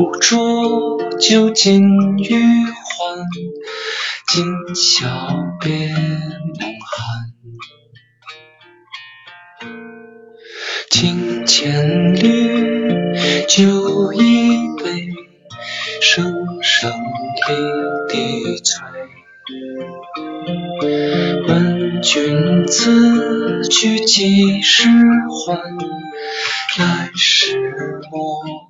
壶浊酒尽余欢，今宵别梦寒。清浅绿酒一杯，声声离笛催。问君此去几时还？来时莫。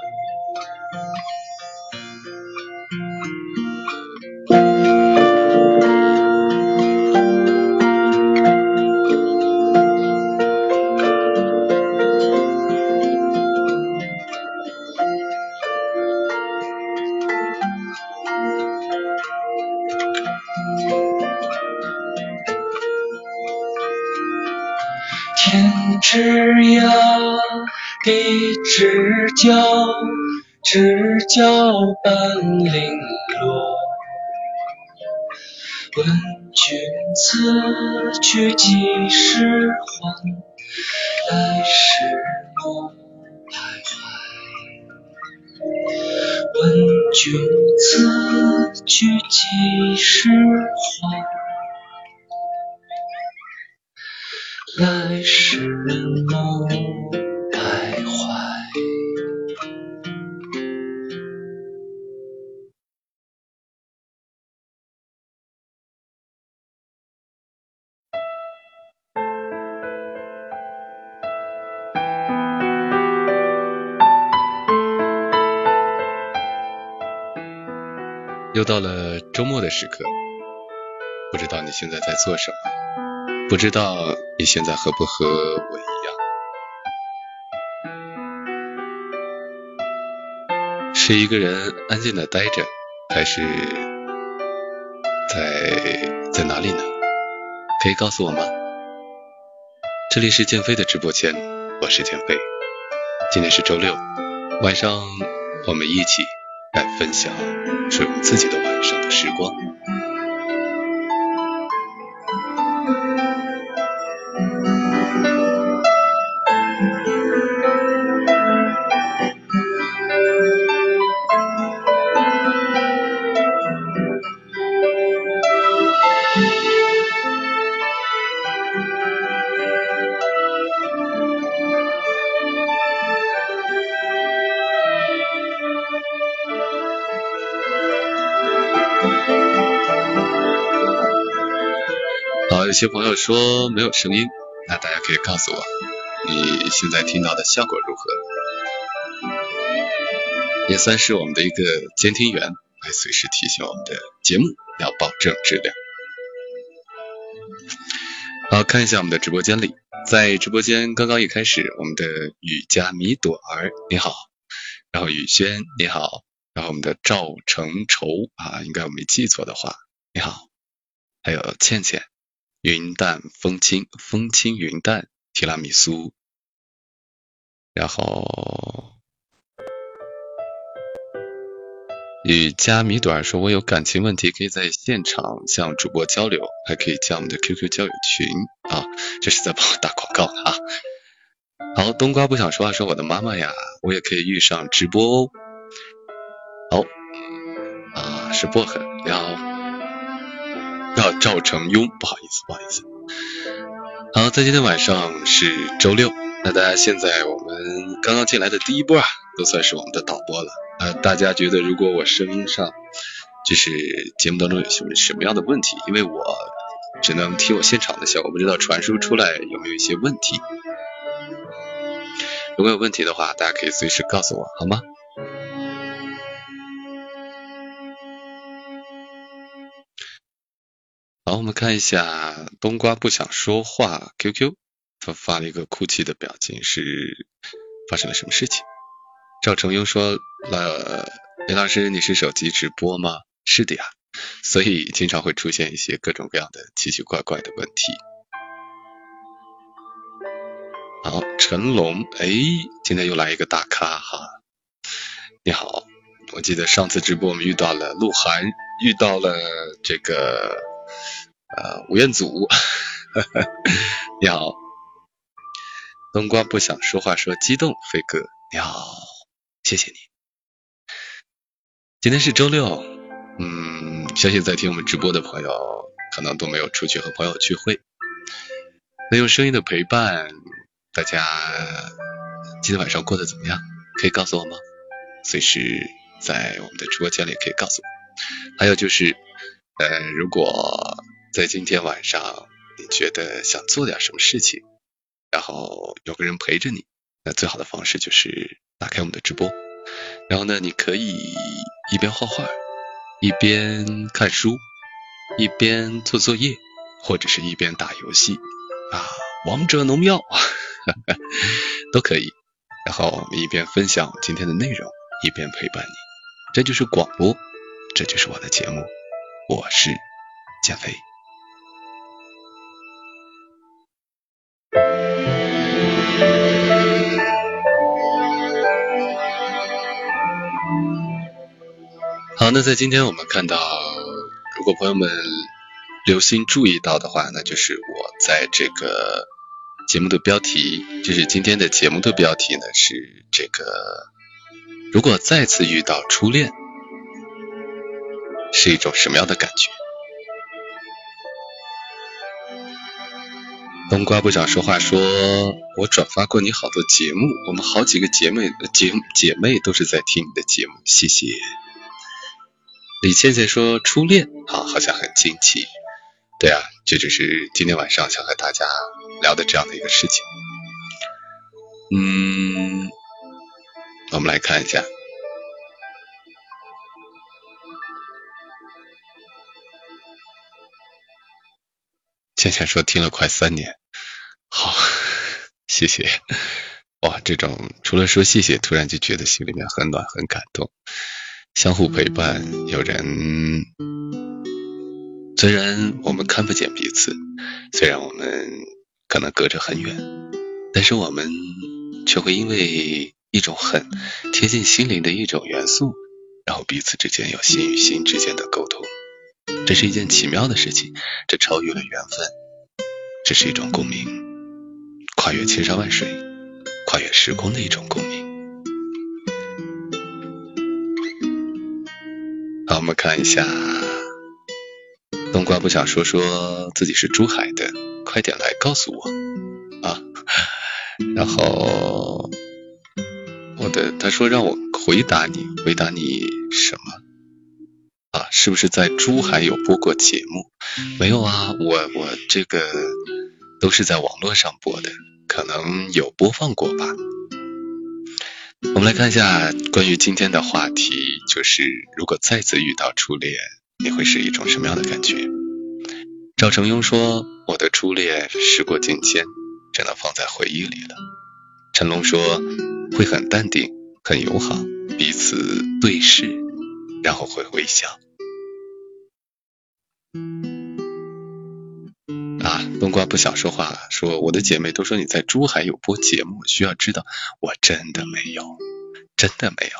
天之涯，地之角，知交半零落。问君此去几时还？来时莫徘徊。问君此去几时还？来时莫徘徊。又到了周末的时刻，不知道你现在在做什么？不知道你现在和不和我一样？是一个人安静的待着，还是在在哪里呢？可以告诉我吗？这里是建飞的直播间，我是建飞。今天是周六晚上，我们一起来分享属于自己的晚上的时光。有些朋友说没有声音，那大家可以告诉我，你现在听到的效果如何？也算是我们的一个监听员，来随时提醒我们的节目要保证质量。好，看一下我们的直播间里，在直播间刚刚一开始，我们的雨佳米朵儿你好，然后雨轩你好，然后我们的赵成愁啊，应该我没记错的话，你好，还有倩倩。云淡风轻，风轻云淡，提拉米苏。然后与加米朵儿说，我有感情问题，可以在现场向主播交流，还可以加我们的 QQ 交友群啊。这是在帮我打广告啊。好，冬瓜不想说话，说我的妈妈呀，我也可以遇上直播哦。好啊，是薄荷，你好。叫赵成庸，不好意思，不好意思。好，在今天晚上是周六，那大家现在我们刚刚进来的第一波啊，都算是我们的导播了。呃，大家觉得如果我声音上就是节目当中有什么什么样的问题，因为我只能听我现场的效果，不知道传输出来有没有一些问题。如果有问题的话，大家可以随时告诉我，好吗？好，我们看一下冬瓜不想说话 QQ，他发了一个哭泣的表情，是发生了什么事情？赵成庸说了，林老师你是手机直播吗？是的呀，所以经常会出现一些各种各样的奇奇怪怪的问题。好，成龙，哎，今天又来一个大咖哈，你好，我记得上次直播我们遇到了鹿晗，遇到了这个。呃，吴彦祖，你好，冬瓜不想说话，说激动，飞哥，你好，谢谢你。今天是周六，嗯，相信在听我们直播的朋友，可能都没有出去和朋友聚会，那用声音的陪伴，大家今天晚上过得怎么样？可以告诉我吗？随时在我们的直播间里可以告诉我。还有就是，呃，如果在今天晚上，你觉得想做点什么事情，然后有个人陪着你，那最好的方式就是打开我们的直播，然后呢，你可以一边画画，一边看书，一边做作业，或者是一边打游戏啊，王者农药 都可以。然后我们一边分享今天的内容，一边陪伴你。这就是广播，这就是我的节目，我是减肥。好，那在今天我们看到，如果朋友们留心注意到的话，那就是我在这个节目的标题，就是今天的节目的标题呢是这个，如果再次遇到初恋，是一种什么样的感觉？冬瓜不想说话，说我转发过你好多节目，我们好几个姐妹姐姐妹都是在听你的节目，谢谢。李倩倩说初恋，好，好像很惊奇。对啊，这就是今天晚上想和大家聊的这样的一个事情。嗯，我们来看一下。倩倩说听了快三年，好，谢谢。哇，这种除了说谢谢，突然就觉得心里面很暖，很感动。相互陪伴，有人虽然我们看不见彼此，虽然我们可能隔着很远，但是我们却会因为一种很贴近心灵的一种元素，然后彼此之间有心与心之间的沟通。这是一件奇妙的事情，这超越了缘分，这是一种共鸣，跨越千山万水，跨越时空的一种共鸣。好，我们看一下，冬瓜不想说说自己是珠海的，快点来告诉我啊！然后我的他说让我回答你，回答你什么啊？是不是在珠海有播过节目？没有啊，我我这个都是在网络上播的，可能有播放过吧。我们来看一下关于今天的话题，就是如果再次遇到初恋，你会是一种什么样的感觉？赵成庸说：“我的初恋时过境迁，只能放在回忆里了。”成龙说：“会很淡定，很友好，彼此对视，然后会微笑。”啊，冬瓜不想说话了，说我的姐妹都说你在珠海有播节目，需要知道，我真的没有，真的没有。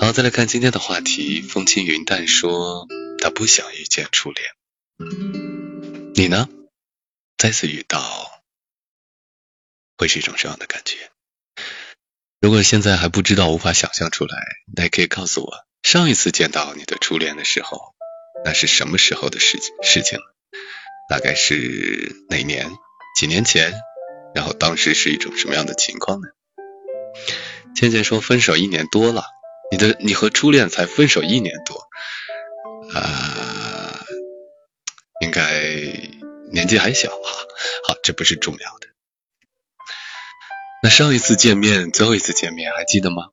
好，再来看今天的话题，风轻云淡说他不想遇见初恋，你呢？再次遇到会是一种什么样的感觉？如果现在还不知道，无法想象出来，那也可以告诉我，上一次见到你的初恋的时候，那是什么时候的事情事情？大概是哪年？几年前？然后当时是一种什么样的情况呢？倩倩说分手一年多了，你的你和初恋才分手一年多，啊，应该年纪还小哈。好，这不是重要的。那上一次见面，最后一次见面，还记得吗？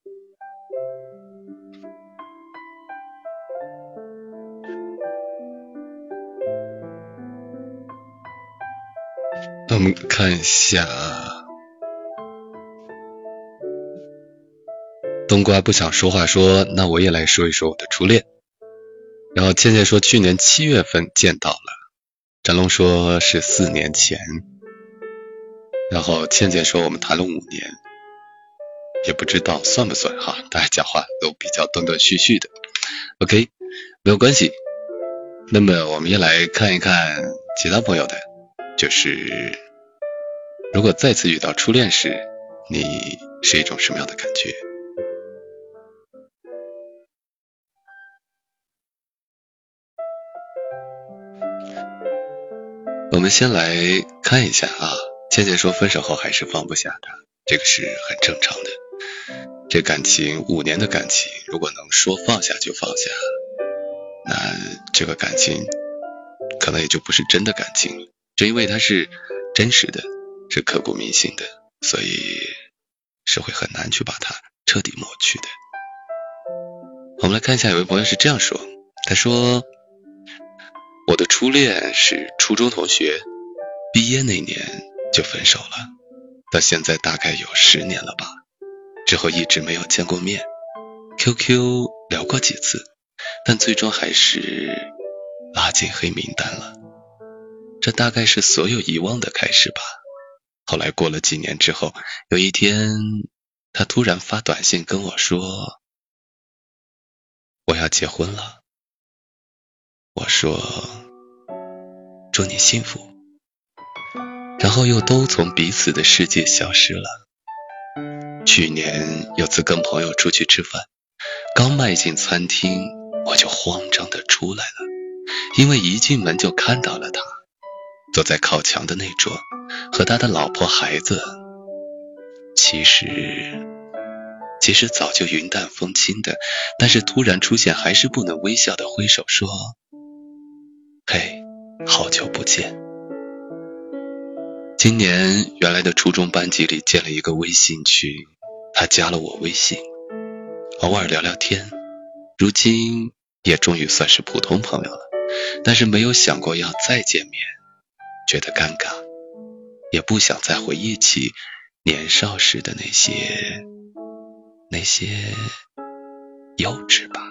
我们看一下，冬瓜不想说话，说那我也来说一说我的初恋。然后倩倩说去年七月份见到了，展龙说是四年前。然后倩倩说我们谈了五年，也不知道算不算哈，大家讲话都比较断断续续的。OK，没有关系。那么我们也来看一看其他朋友的，就是如果再次遇到初恋时，你是一种什么样的感觉？我们先来看一下啊，倩倩说分手后还是放不下他，这个是很正常的。这感情五年的感情，如果能说放下就放下。那这个感情可能也就不是真的感情了，正因为它是真实的，是刻骨铭心的，所以是会很难去把它彻底抹去的。我们来看一下，有位朋友是这样说，他说：“我的初恋是初中同学，毕业那年就分手了，到现在大概有十年了吧，之后一直没有见过面，QQ 聊过几次。”但最终还是拉进黑名单了，这大概是所有遗忘的开始吧。后来过了几年之后，有一天他突然发短信跟我说：“我要结婚了。”我说：“祝你幸福。”然后又都从彼此的世界消失了。去年有次跟朋友出去吃饭，刚迈进餐厅。我就慌张的出来了，因为一进门就看到了他坐在靠墙的那桌，和他的老婆孩子。其实，其实早就云淡风轻的，但是突然出现，还是不能微笑的挥手说：“嘿，好久不见。”今年原来的初中班级里建了一个微信群，他加了我微信，偶尔聊聊天。如今。也终于算是普通朋友了，但是没有想过要再见面，觉得尴尬，也不想再回忆起年少时的那些那些幼稚吧。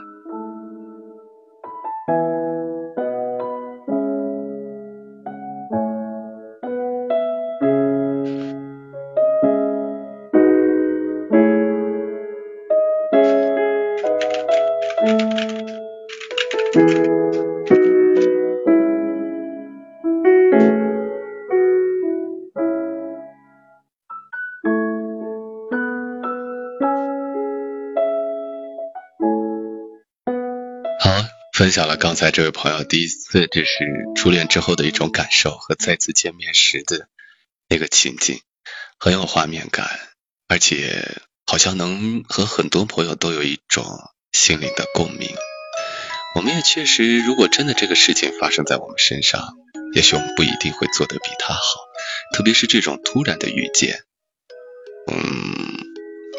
分享了刚才这位朋友第一次，这是初恋之后的一种感受和再次见面时的那个情景，很有画面感，而且好像能和很多朋友都有一种心灵的共鸣。我们也确实，如果真的这个事情发生在我们身上，也许我们不一定会做得比他好，特别是这种突然的遇见，嗯，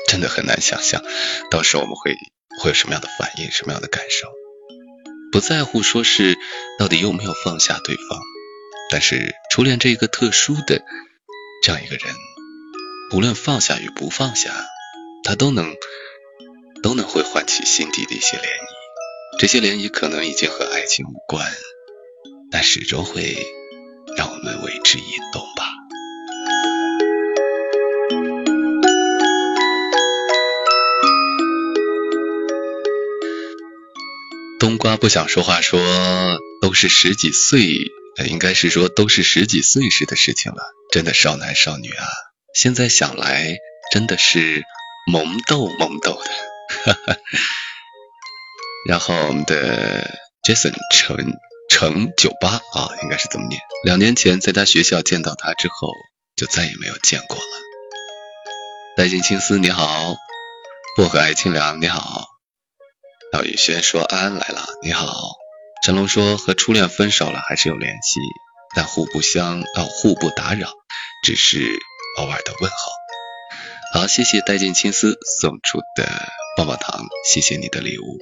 真的很难想象，到时候我们会会有什么样的反应，什么样的感受。不在乎说是到底有没有放下对方，但是初恋这一个特殊的这样一个人，无论放下与不放下，他都能都能会唤起心底的一些涟漪。这些涟漪可能已经和爱情无关，但始终会让我们为之一动吧。冬瓜不想说话，说都是十几岁，应该是说都是十几岁时的事情了，真的少男少女啊！现在想来，真的是萌逗萌逗的。哈哈。然后我们的 Jason 陈陈九八啊，应该是怎么念？两年前在他学校见到他之后，就再也没有见过了。带尽青丝你好，薄荷爱清凉你好。赵宇轩说：“安安来了，你好。”陈龙说和初恋分手了，还是有联系，但互不相啊互不打扰，只是偶尔的问候。好，谢谢带进青丝送出的棒棒糖，谢谢你的礼物。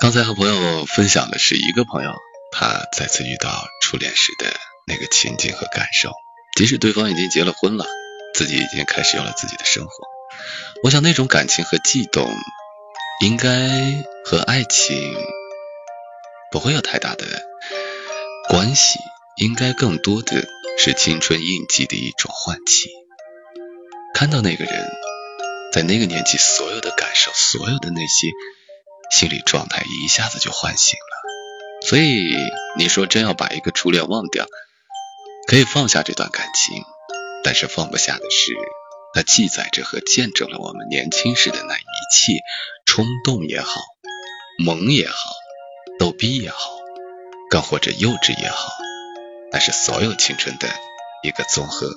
刚才和朋友分享的是一个朋友，他再次遇到初恋时的那个情景和感受，即使对方已经结了婚了，自己已经开始有了自己的生活，我想那种感情和悸动，应该和爱情不会有太大的关系，应该更多的。是青春印记的一种唤起。看到那个人，在那个年纪，所有的感受，所有的那些心理状态，一下子就唤醒了。所以你说真要把一个初恋忘掉，可以放下这段感情，但是放不下的是，它记载着和见证了我们年轻时的那一切，冲动也好，萌也好，逗逼也好，更或者幼稚也好。那是所有青春的一个综合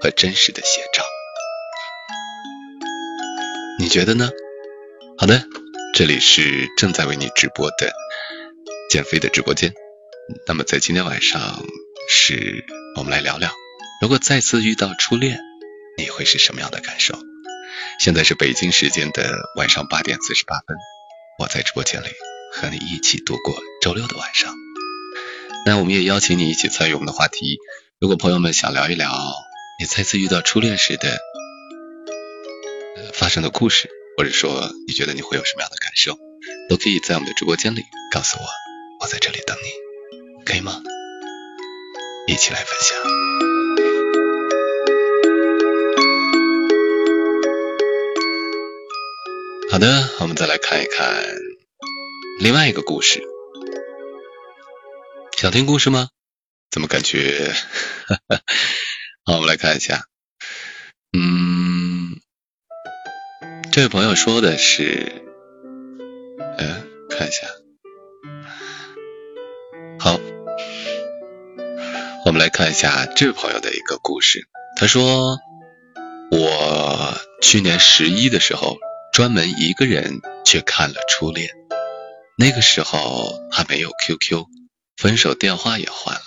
和真实的写照，你觉得呢？好的，这里是正在为你直播的减肥的直播间。那么在今天晚上，是我们来聊聊，如果再次遇到初恋，你会是什么样的感受？现在是北京时间的晚上八点四十八分，我在直播间里和你一起度过周六的晚上。那我们也邀请你一起参与我们的话题。如果朋友们想聊一聊你再次遇到初恋时的呃发生的故事，或者说你觉得你会有什么样的感受，都可以在我们的直播间里告诉我，我在这里等你，可以吗？一起来分享。好的，我们再来看一看另外一个故事。想听故事吗？怎么感觉？好，我们来看一下。嗯，这位朋友说的是，嗯，看一下。好，我们来看一下这位朋友的一个故事。他说，我去年十一的时候，专门一个人去看了《初恋》，那个时候还没有 QQ。分手电话也换了，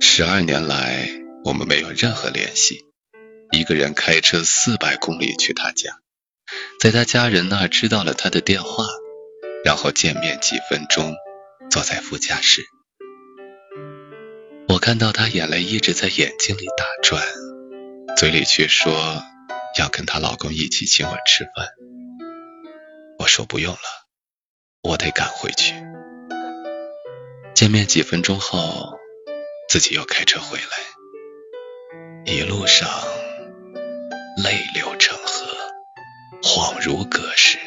十二年来我们没有任何联系。一个人开车四百公里去他家，在他家人那儿知道了他的电话，然后见面几分钟，坐在副驾驶。我看到他眼泪一直在眼睛里打转，嘴里却说要跟她老公一起请我吃饭。我说不用了，我得赶回去。见面几分钟后，自己又开车回来，一路上泪流成河，恍如隔世。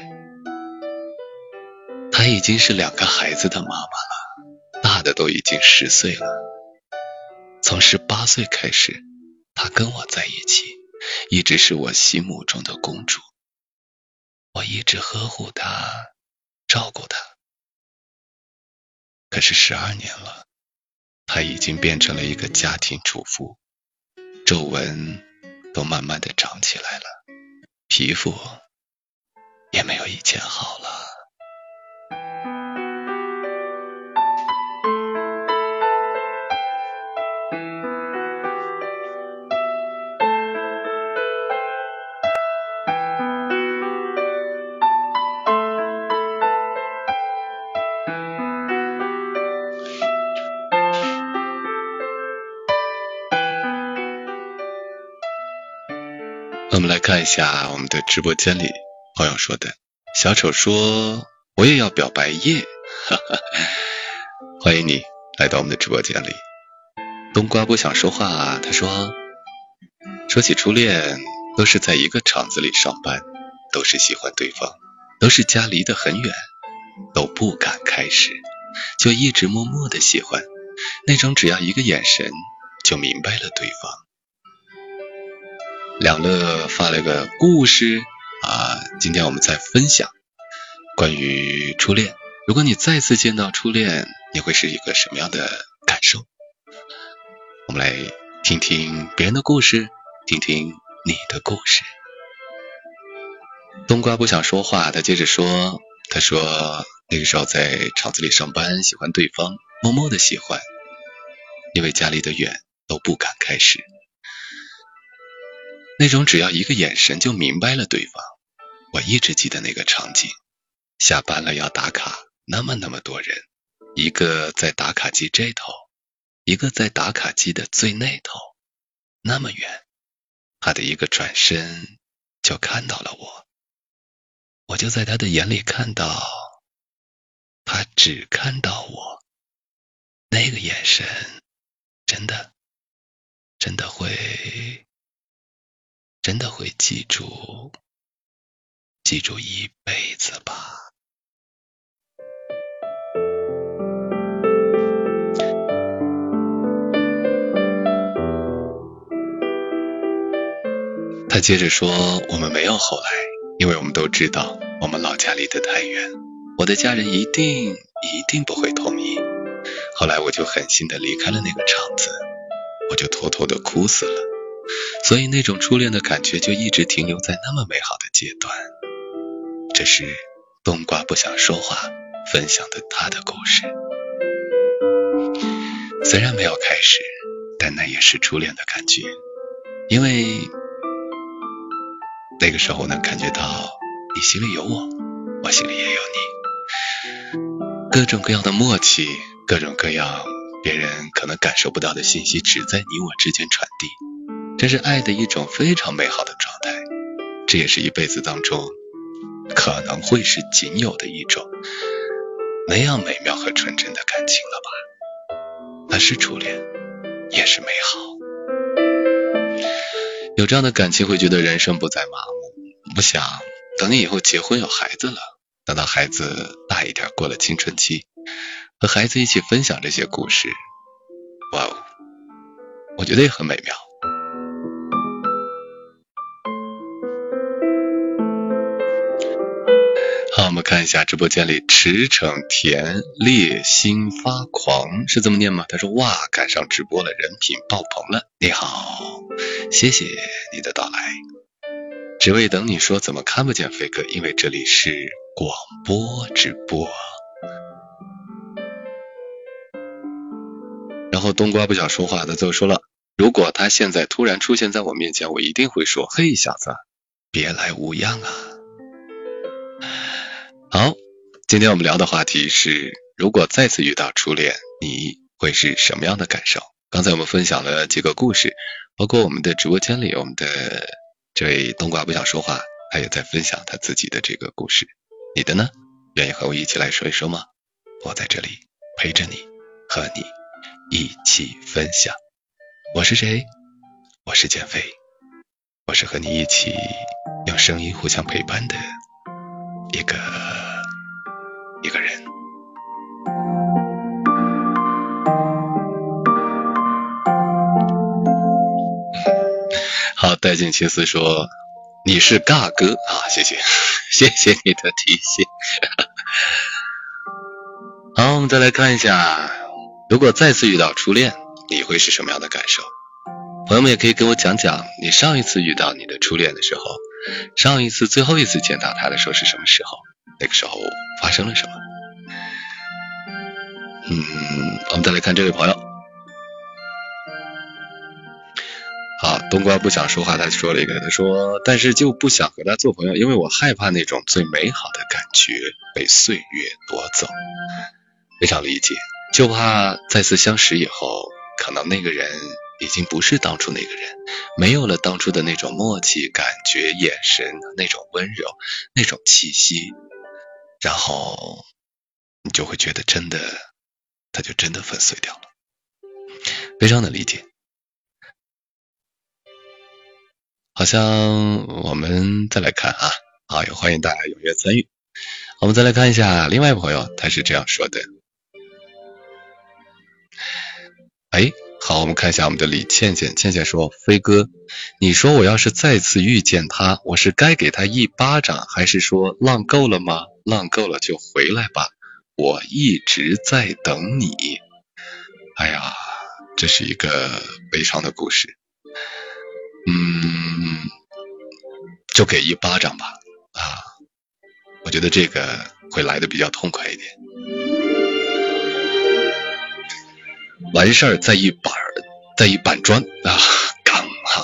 她已经是两个孩子的妈妈了，大的都已经十岁了。从十八岁开始，她跟我在一起，一直是我心目中的公主。我一直呵护她，照顾她。可是十二年了，她已经变成了一个家庭主妇，皱纹都慢慢的长起来了，皮肤也没有以前好了。看一下我们的直播间里朋友说的，小丑说我也要表白耶，哈哈，欢迎你来到我们的直播间里。冬瓜不想说话，他说说起初恋，都是在一个厂子里上班，都是喜欢对方，都是家离得很远，都不敢开始，就一直默默的喜欢，那种只要一个眼神就明白了对方。两乐发了个故事啊，今天我们在分享关于初恋。如果你再次见到初恋，你会是一个什么样的感受？我们来听听别人的故事，听听你的故事。冬瓜不想说话，他接着说：“他说那个时候在厂子里上班，喜欢对方，默默的喜欢，因为家离得远，都不敢开始。那种只要一个眼神就明白了对方。我一直记得那个场景，下班了要打卡，那么那么多人，一个在打卡机这头，一个在打卡机的最那头，那么远，他的一个转身就看到了我。”我就在他的眼里看到，他只看到我，那个眼神，真的，真的会，真的会记住，记住一辈子吧。他接着说：“我们没有后来。”因为我们都知道，我们老家离得太远，我的家人一定一定不会同意。后来我就狠心的离开了那个厂子，我就偷偷的哭死了。所以那种初恋的感觉就一直停留在那么美好的阶段。这是冬瓜不想说话分享的他的故事。虽然没有开始，但那也是初恋的感觉，因为。那个时候能感觉到你心里有我，我心里也有你，各种各样的默契，各种各样别人可能感受不到的信息，只在你我之间传递，这是爱的一种非常美好的状态，这也是一辈子当中可能会是仅有的一种那样美妙和纯真的感情了吧？那是初恋，也是美好。有这样的感情，会觉得人生不再麻木。不想等你以后结婚有孩子了，等到孩子大一点，过了青春期，和孩子一起分享这些故事，哇哦，我觉得也很美妙。看一下直播间里驰骋甜烈心发狂是这么念吗？他说哇，赶上直播了，人品爆棚了。你好，谢谢你的到来，只为等你说怎么看不见飞哥，因为这里是广播直播。然后冬瓜不想说话，他最后说了，如果他现在突然出现在我面前，我一定会说，嘿小子，别来无恙啊。好，今天我们聊的话题是，如果再次遇到初恋，你会是什么样的感受？刚才我们分享了几个故事，包括我们的直播间里，我们的这位冬瓜不想说话，他也在分享他自己的这个故事。你的呢？愿意和我一起来说一说吗？我在这里陪着你，和你一起分享。我是谁？我是减肥，我是和你一起用声音互相陪伴的一个。一个人，好，带进青丝说你是尬哥啊，谢谢，谢谢你的提醒。好，我们再来看一下，如果再次遇到初恋，你会是什么样的感受？朋友们也可以跟我讲讲，你上一次遇到你的初恋的时候，上一次最后一次见到他的时候是什么时候？那个时候发生了什么？嗯，我们再来看这位朋友。好，冬瓜不想说话，他说了一个，他说，但是就不想和他做朋友，因为我害怕那种最美好的感觉被岁月夺走。非常理解，就怕再次相识以后，可能那个人已经不是当初那个人，没有了当初的那种默契、感觉、眼神、那种温柔、那种气息。然后你就会觉得真的，他就真的粉碎掉了，非常的理解。好像我们再来看啊，好，也欢迎大家踊跃参与。我们再来看一下另外一位朋友，他是这样说的。哎，好，我们看一下我们的李倩倩，倩倩说：“飞哥，你说我要是再次遇见他，我是该给他一巴掌，还是说浪够了吗？”浪够了就回来吧，我一直在等你。哎呀，这是一个悲伤的故事。嗯，就给一巴掌吧，啊，我觉得这个会来的比较痛快一点。完事儿再一板再一板砖啊，刚哈。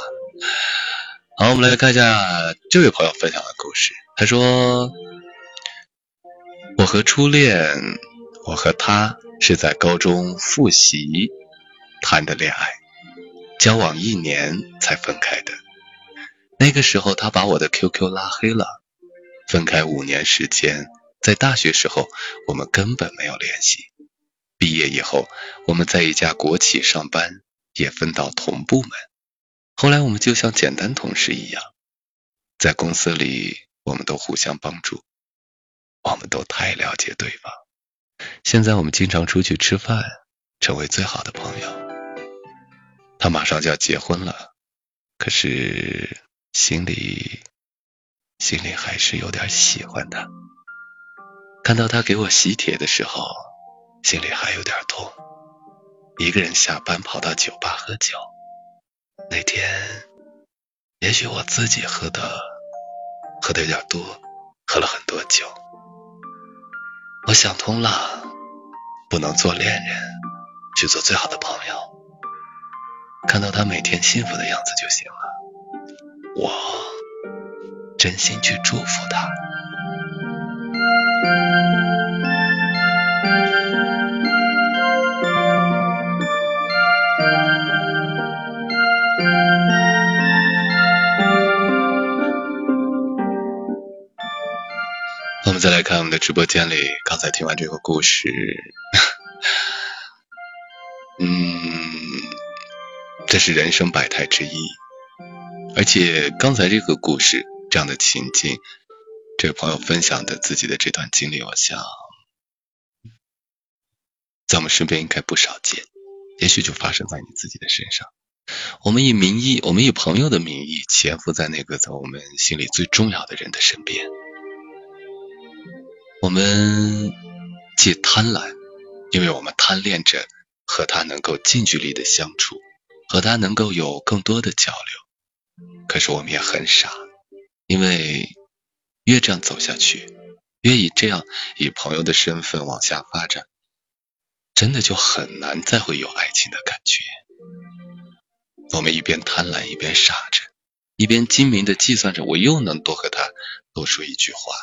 好，我们来看一下这位朋友分享的故事。他说：“我和初恋，我和他是在高中复习谈的恋爱，交往一年才分开的。那个时候他把我的 QQ 拉黑了。分开五年时间，在大学时候我们根本没有联系。”毕业以后，我们在一家国企上班，也分到同部门。后来我们就像简单同事一样，在公司里我们都互相帮助，我们都太了解对方。现在我们经常出去吃饭，成为最好的朋友。他马上就要结婚了，可是心里心里还是有点喜欢他。看到他给我喜帖的时候。心里还有点痛，一个人下班跑到酒吧喝酒。那天，也许我自己喝的喝的有点多，喝了很多酒。我想通了，不能做恋人，去做最好的朋友。看到他每天幸福的样子就行了。我真心去祝福他。我们再来看我们的直播间里，刚才听完这个故事，嗯，这是人生百态之一。而且刚才这个故事这样的情境，这位朋友分享的自己的这段经历，我想在我们身边应该不少见。也许就发生在你自己的身上。我们以名义，我们以朋友的名义，潜伏在那个在我们心里最重要的人的身边。我们既贪婪，因为我们贪恋着和他能够近距离的相处，和他能够有更多的交流。可是我们也很傻，因为越这样走下去，越以这样以朋友的身份往下发展，真的就很难再会有爱情的感觉。我们一边贪婪，一边傻着，一边精明的计算着，我又能多和他多说一句话。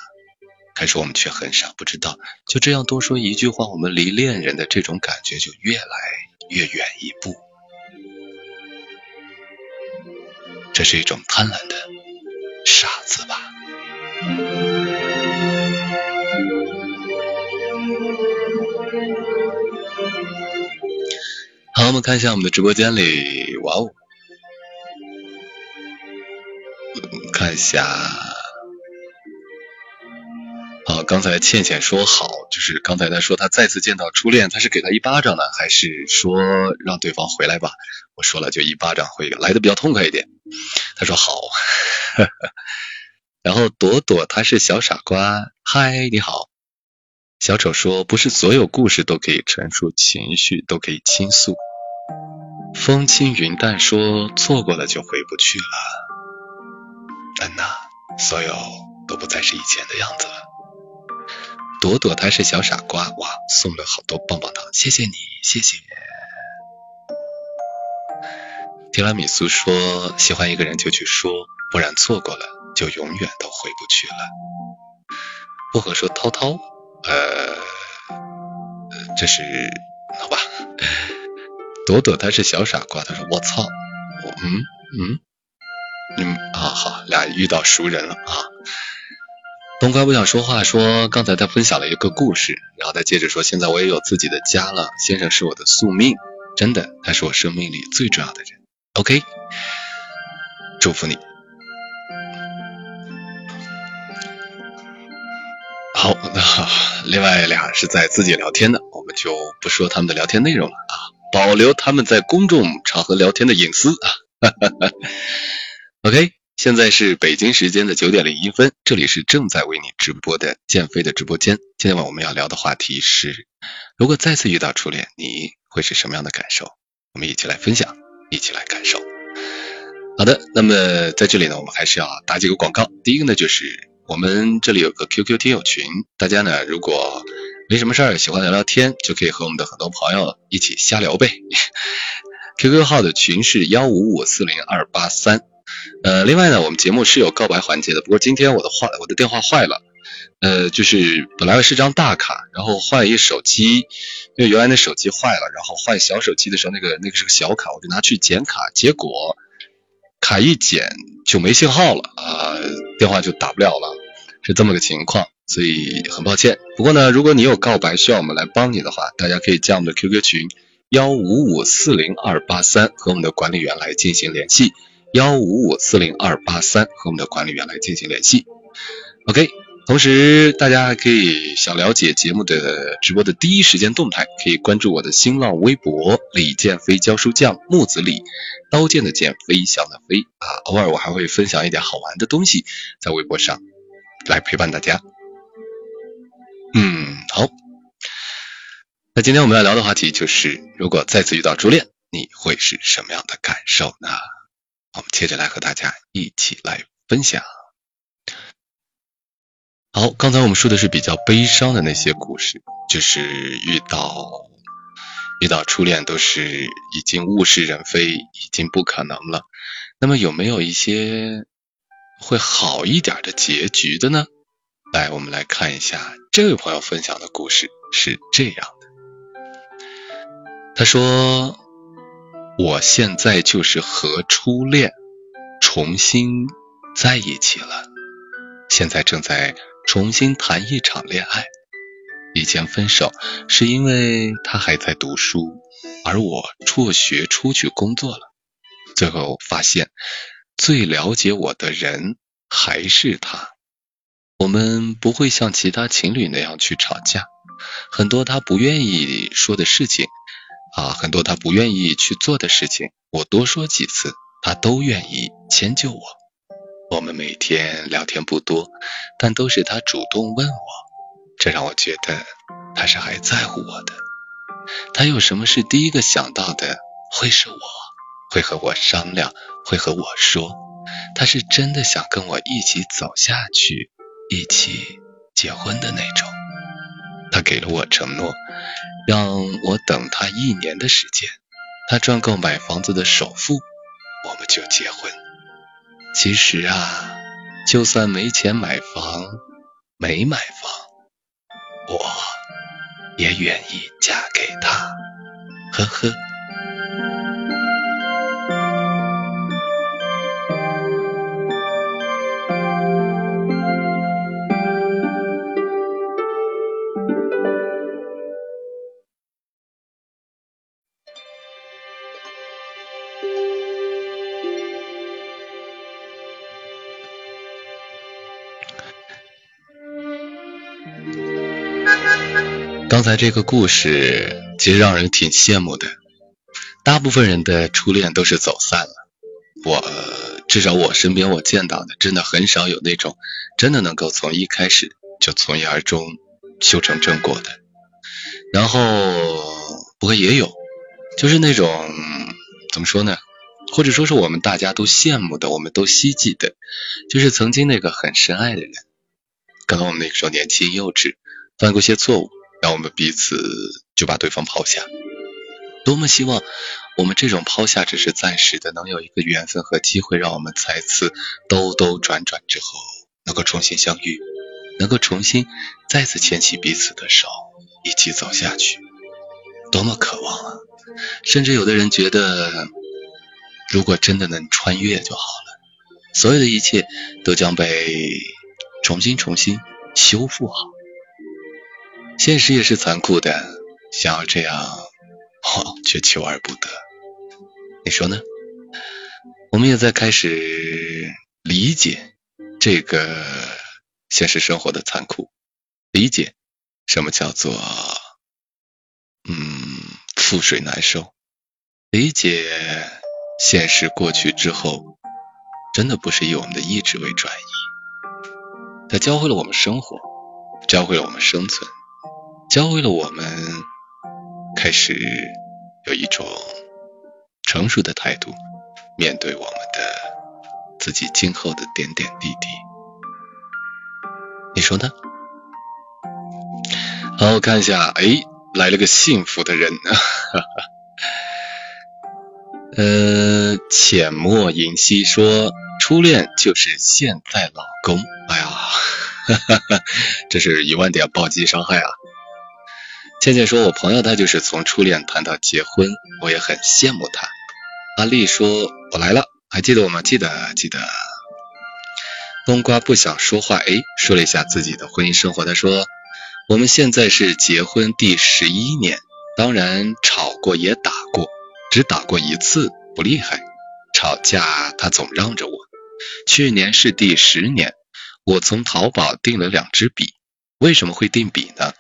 可是我们却很少不知道，就这样多说一句话，我们离恋人的这种感觉就越来越远一步。这是一种贪婪的傻子吧？好，我们看一下我们的直播间里，哇哦，看一下。啊，刚才倩倩说好，就是刚才她说她再次见到初恋，她是给他一巴掌呢，还是说让对方回来吧？我说了，就一巴掌会来的比较痛快一点。她说好，然后朵朵她是小傻瓜，嗨，你好。小丑说不是所有故事都可以陈述情绪，都可以倾诉。风轻云淡说错过了就回不去了。嗯呐，所有都不再是以前的样子了。朵朵他是小傻瓜，哇，送了好多棒棒糖，谢谢你，谢谢。提拉米苏说喜欢一个人就去说，不然错过了就永远都回不去了。薄荷说涛涛，呃，这是好吧？朵朵他是小傻瓜，他说我操，我嗯嗯，嗯啊好，俩遇到熟人了啊。东哥不想说话，说刚才他分享了一个故事，然后他接着说，现在我也有自己的家了，先生是我的宿命，真的，他是我生命里最重要的人。OK，祝福你。好，那另外俩是在自己聊天的，我们就不说他们的聊天内容了啊，保留他们在公众场合聊天的隐私啊。OK。现在是北京时间的九点零一分，这里是正在为你直播的建飞的直播间。今天晚我们要聊的话题是，如果再次遇到初恋，你会是什么样的感受？我们一起来分享，一起来感受。好的，那么在这里呢，我们还是要打几个广告。第一个呢，就是我们这里有个 QQ 听友群，大家呢如果没什么事儿，喜欢聊聊天，就可以和我们的很多朋友一起瞎聊呗。QQ 号的群是幺五五四零二八三。呃，另外呢，我们节目是有告白环节的，不过今天我的话我的电话坏了，呃，就是本来是张大卡，然后换一手机，因为原来那手机坏了，然后换小手机的时候，那个那个是个小卡，我就拿去剪卡，结果卡一剪就没信号了啊，电话就打不了了，是这么个情况。所以很抱歉，不过呢，如果你有告白需要我们来帮你的话，大家可以加我们的 QQ 群幺五五四零二八三和我们的管理员来进行联系，幺五五四零二八三和我们的管理员来进行联系。OK，同时大家还可以想了解节目的直播的第一时间动态，可以关注我的新浪微博李建飞教书匠木子李，刀剑的剑，飞翔的飞啊，偶尔我还会分享一点好玩的东西在微博上来陪伴大家。嗯，好。那今天我们要聊的话题就是，如果再次遇到初恋，你会是什么样的感受呢？我们接着来和大家一起来分享。好，刚才我们说的是比较悲伤的那些故事，就是遇到遇到初恋都是已经物是人非，已经不可能了。那么有没有一些会好一点的结局的呢？来，我们来看一下这位朋友分享的故事是这样的。他说：“我现在就是和初恋重新在一起了，现在正在重新谈一场恋爱。以前分手是因为他还在读书，而我辍学出去工作了。最后发现，最了解我的人还是他。”我们不会像其他情侣那样去吵架，很多他不愿意说的事情啊，很多他不愿意去做的事情，我多说几次，他都愿意迁就我。我们每天聊天不多，但都是他主动问我，这让我觉得他是还在乎我的。他有什么事第一个想到的会是我，会和我商量，会和我说，他是真的想跟我一起走下去。一起结婚的那种，他给了我承诺，让我等他一年的时间，他赚够买房子的首付，我们就结婚。其实啊，就算没钱买房，没买房，我也愿意嫁给他。呵呵。刚才这个故事其实让人挺羡慕的。大部分人的初恋都是走散了，我至少我身边我见到的，真的很少有那种真的能够从一开始就从一而终修成正果的。然后不过也有，就是那种怎么说呢？或者说是我们大家都羡慕的，我们都希冀的，就是曾经那个很深爱的人，刚刚我们那个时候年轻幼稚，犯过些错误。让我们彼此就把对方抛下，多么希望我们这种抛下只是暂时的，能有一个缘分和机会，让我们再次兜兜转转之后能够重新相遇，能够重新再次牵起彼此的手，一起走下去，多么渴望啊！甚至有的人觉得，如果真的能穿越就好了，所有的一切都将被重新重新修复好。现实也是残酷的，想要这样，却求而不得。你说呢？我们也在开始理解这个现实生活的残酷，理解什么叫做嗯覆水难收，理解现实过去之后，真的不是以我们的意志为转移。它教会了我们生活，教会了我们生存。教会了我们开始有一种成熟的态度面对我们的自己今后的点点滴滴。你说呢？好，我看一下，哎，来了个幸福的人，呃，浅墨银溪说，初恋就是现在老公，哎呀，哈哈哈这是一万点暴击伤害啊！倩倩说，我朋友他就是从初恋谈到结婚，我也很羡慕他。阿丽说，我来了，还记得我吗？记得，记得。冬瓜不想说话，哎，说了一下自己的婚姻生活。他说，我们现在是结婚第十一年，当然吵过也打过，只打过一次，不厉害。吵架他总让着我。去年是第十年，我从淘宝订了两支笔。为什么会订笔呢？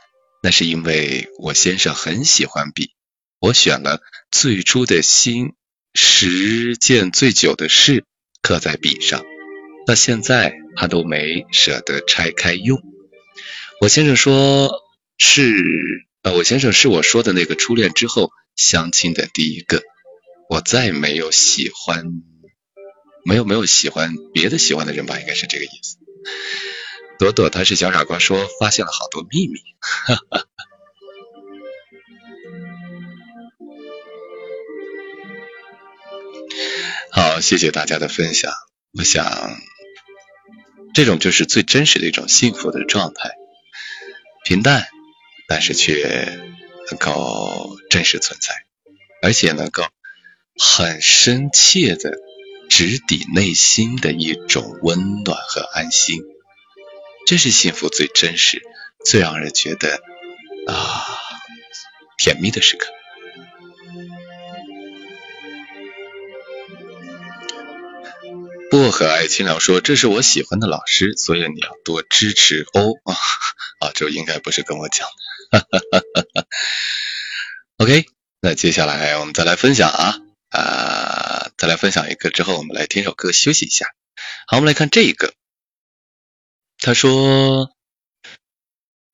那是因为我先生很喜欢笔，我选了最初的心，十件最久的事刻在笔上。到现在他都没舍得拆开用。我先生说是，呃，我先生是我说的那个初恋之后相亲的第一个。我再没有喜欢，没有没有喜欢别的喜欢的人吧，应该是这个意思。朵朵他是小傻瓜说发现了好多秘密。哈哈。好，谢谢大家的分享。我想。这种就是最真实的一种幸福的状态，平淡，但是却能够真实存在，而且能够很深切的直抵内心的一种温暖和安心，这是幸福最真实、最让人觉得啊甜蜜的时刻。薄荷爱清凉说：“这是我喜欢的老师，所以你要多支持哦。”啊啊，这应该不是跟我讲的。OK，那接下来我们再来分享啊啊，再来分享一个之后，我们来听首歌休息一下。好，我们来看这一个。他说：“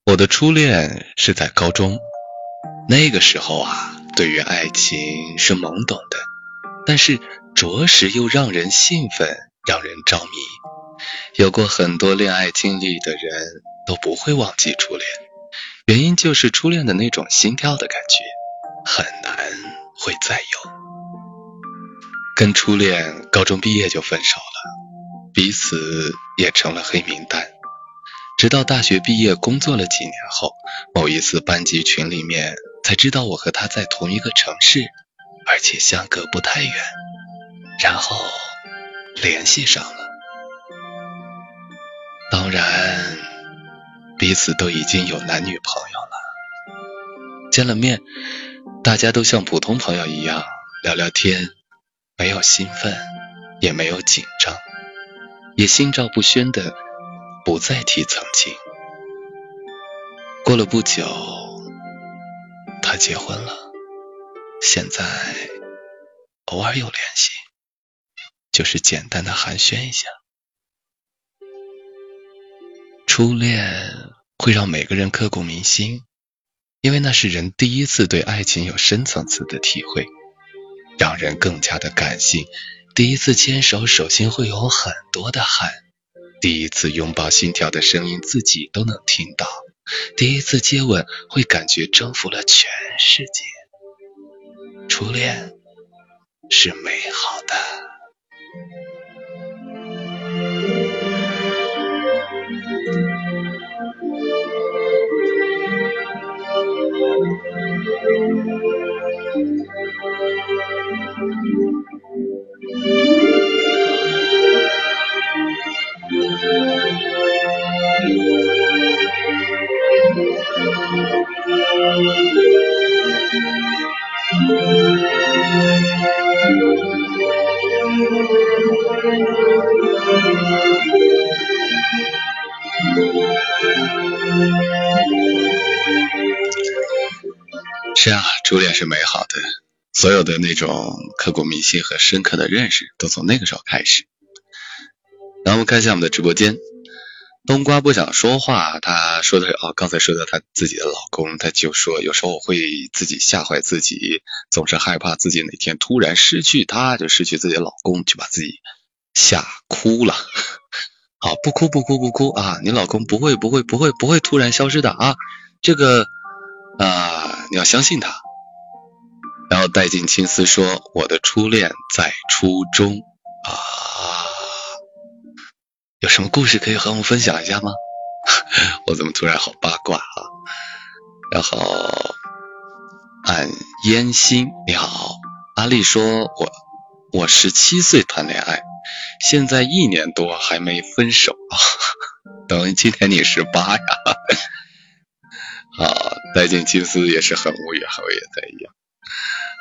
我的初恋是在高中，那个时候啊，对于爱情是懵懂的。”但是着实又让人兴奋，让人着迷。有过很多恋爱经历的人都不会忘记初恋，原因就是初恋的那种心跳的感觉很难会再有。跟初恋高中毕业就分手了，彼此也成了黑名单。直到大学毕业工作了几年后，某一次班级群里面才知道我和他在同一个城市。而且相隔不太远，然后联系上了。当然，彼此都已经有男女朋友了。见了面，大家都像普通朋友一样聊聊天，没有兴奋，也没有紧张，也心照不宣的不再提曾经。过了不久，他结婚了。现在偶尔有联系，就是简单的寒暄一下。初恋会让每个人刻骨铭心，因为那是人第一次对爱情有深层次的体会，让人更加的感性。第一次牵手，手心会有很多的汗；第一次拥抱，心跳的声音自己都能听到；第一次接吻，会感觉征服了全世界。初恋是美好的。是啊，初恋是美好的，所有的那种刻骨铭心和深刻的认识，都从那个时候开始。然后我们看一下我们的直播间，冬瓜不想说话，他说的是哦，刚才说的他自己的老公，他就说有时候会自己吓坏自己，总是害怕自己哪天突然失去他，就失去自己的老公，就把自己吓哭了。好，不哭不哭不哭啊！你老公不会不会不会不会突然消失的啊！这个啊，你要相信他。然后带进青丝说：“我的初恋在初中啊，有什么故事可以和我们分享一下吗？” 我怎么突然好八卦啊？然后俺烟心你好，阿丽说：“我我十七岁谈恋爱。”现在一年多还没分手啊！等于今天你十八呀！啊，带进金丝也是很无语，和我也在一样。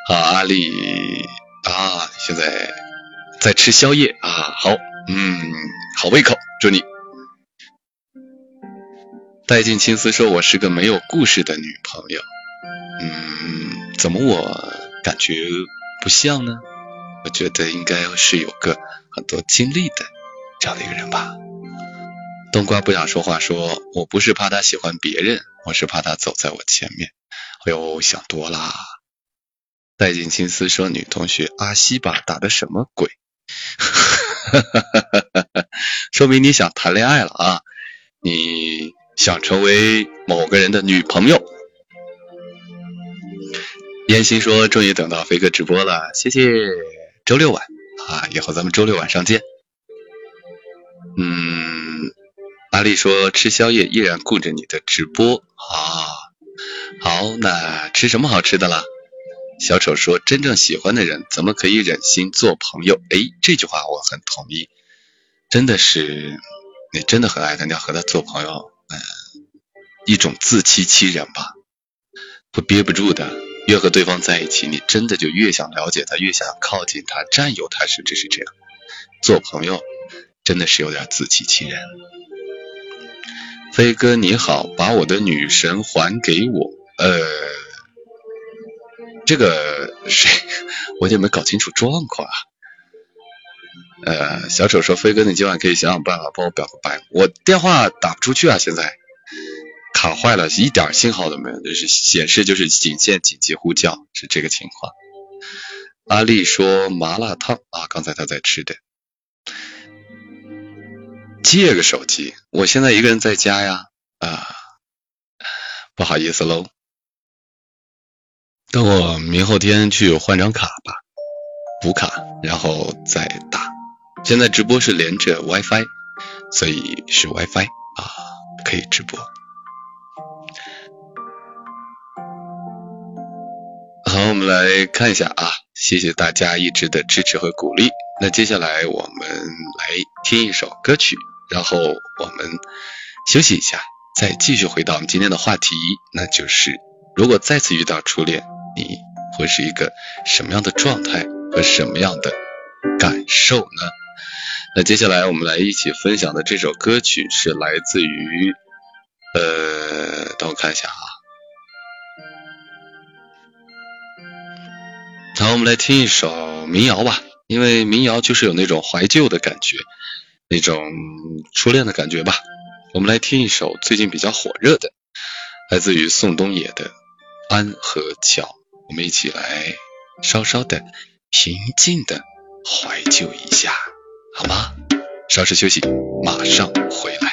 好，阿丽啊，现在在吃宵夜啊，好，嗯，好胃口，祝你。带进青丝说：“我是个没有故事的女朋友。”嗯，怎么我感觉不像呢？我觉得应该是有个很多经历的这样的一个人吧。冬瓜不想说话，说我不是怕他喜欢别人，我是怕他走在我前面。哎呦，想多啦。带进青丝说女同学阿西吧，打的什么鬼？哈哈哈哈哈说明你想谈恋爱了啊，你想成为某个人的女朋友。烟心说终于等到飞哥直播了，谢谢。周六晚啊，以后咱们周六晚上见。嗯，阿丽说吃宵夜依然顾着你的直播啊。好，那吃什么好吃的了？小丑说真正喜欢的人怎么可以忍心做朋友？哎，这句话我很同意。真的是，你真的很爱他，你要和他做朋友，嗯，一种自欺欺人吧，会憋不住的。越和对方在一起，你真的就越想了解他，越想靠近他，占有他，甚至是这样。做朋友真的是有点自欺欺人。飞哥你好，把我的女神还给我。呃，这个谁？我有没搞清楚状况啊？呃，小丑说飞哥，你今晚可以想想办法帮我表个白。我电话打不出去啊，现在。卡坏了，一点信号都没有，就是显示就是仅限紧急呼叫，是这个情况。阿丽说麻辣烫啊，刚才他在吃的。借个手机，我现在一个人在家呀，啊，不好意思喽。等我明后天去换张卡吧，补卡，然后再打。现在直播是连着 WiFi，所以是 WiFi 啊，可以直播。好，我们来看一下啊，谢谢大家一直的支持和鼓励。那接下来我们来听一首歌曲，然后我们休息一下，再继续回到我们今天的话题，那就是如果再次遇到初恋，你会是一个什么样的状态和什么样的感受呢？那接下来我们来一起分享的这首歌曲是来自于，呃，等我看一下啊。好，我们来听一首民谣吧，因为民谣就是有那种怀旧的感觉，那种初恋的感觉吧。我们来听一首最近比较火热的，来自于宋冬野的《安和桥》，我们一起来稍稍的平静的怀旧一下，好吗？稍事休息，马上回来。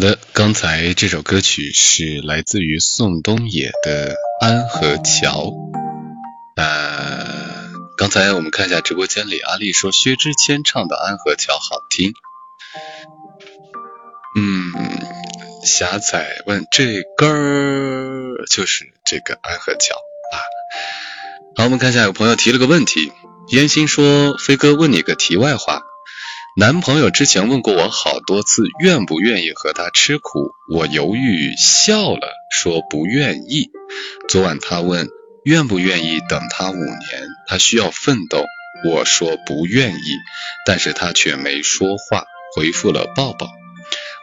好的，刚才这首歌曲是来自于宋冬野的《安河桥》。呃，刚才我们看一下直播间里，阿丽说薛之谦唱的《安河桥》好听。嗯，霞仔问这歌就是这个《安河桥》啊。好，我们看一下，有朋友提了个问题，烟心说：“飞哥问你个题外话。”男朋友之前问过我好多次，愿不愿意和他吃苦，我犹豫笑了，说不愿意。昨晚他问愿不愿意等他五年，他需要奋斗，我说不愿意，但是他却没说话，回复了抱抱。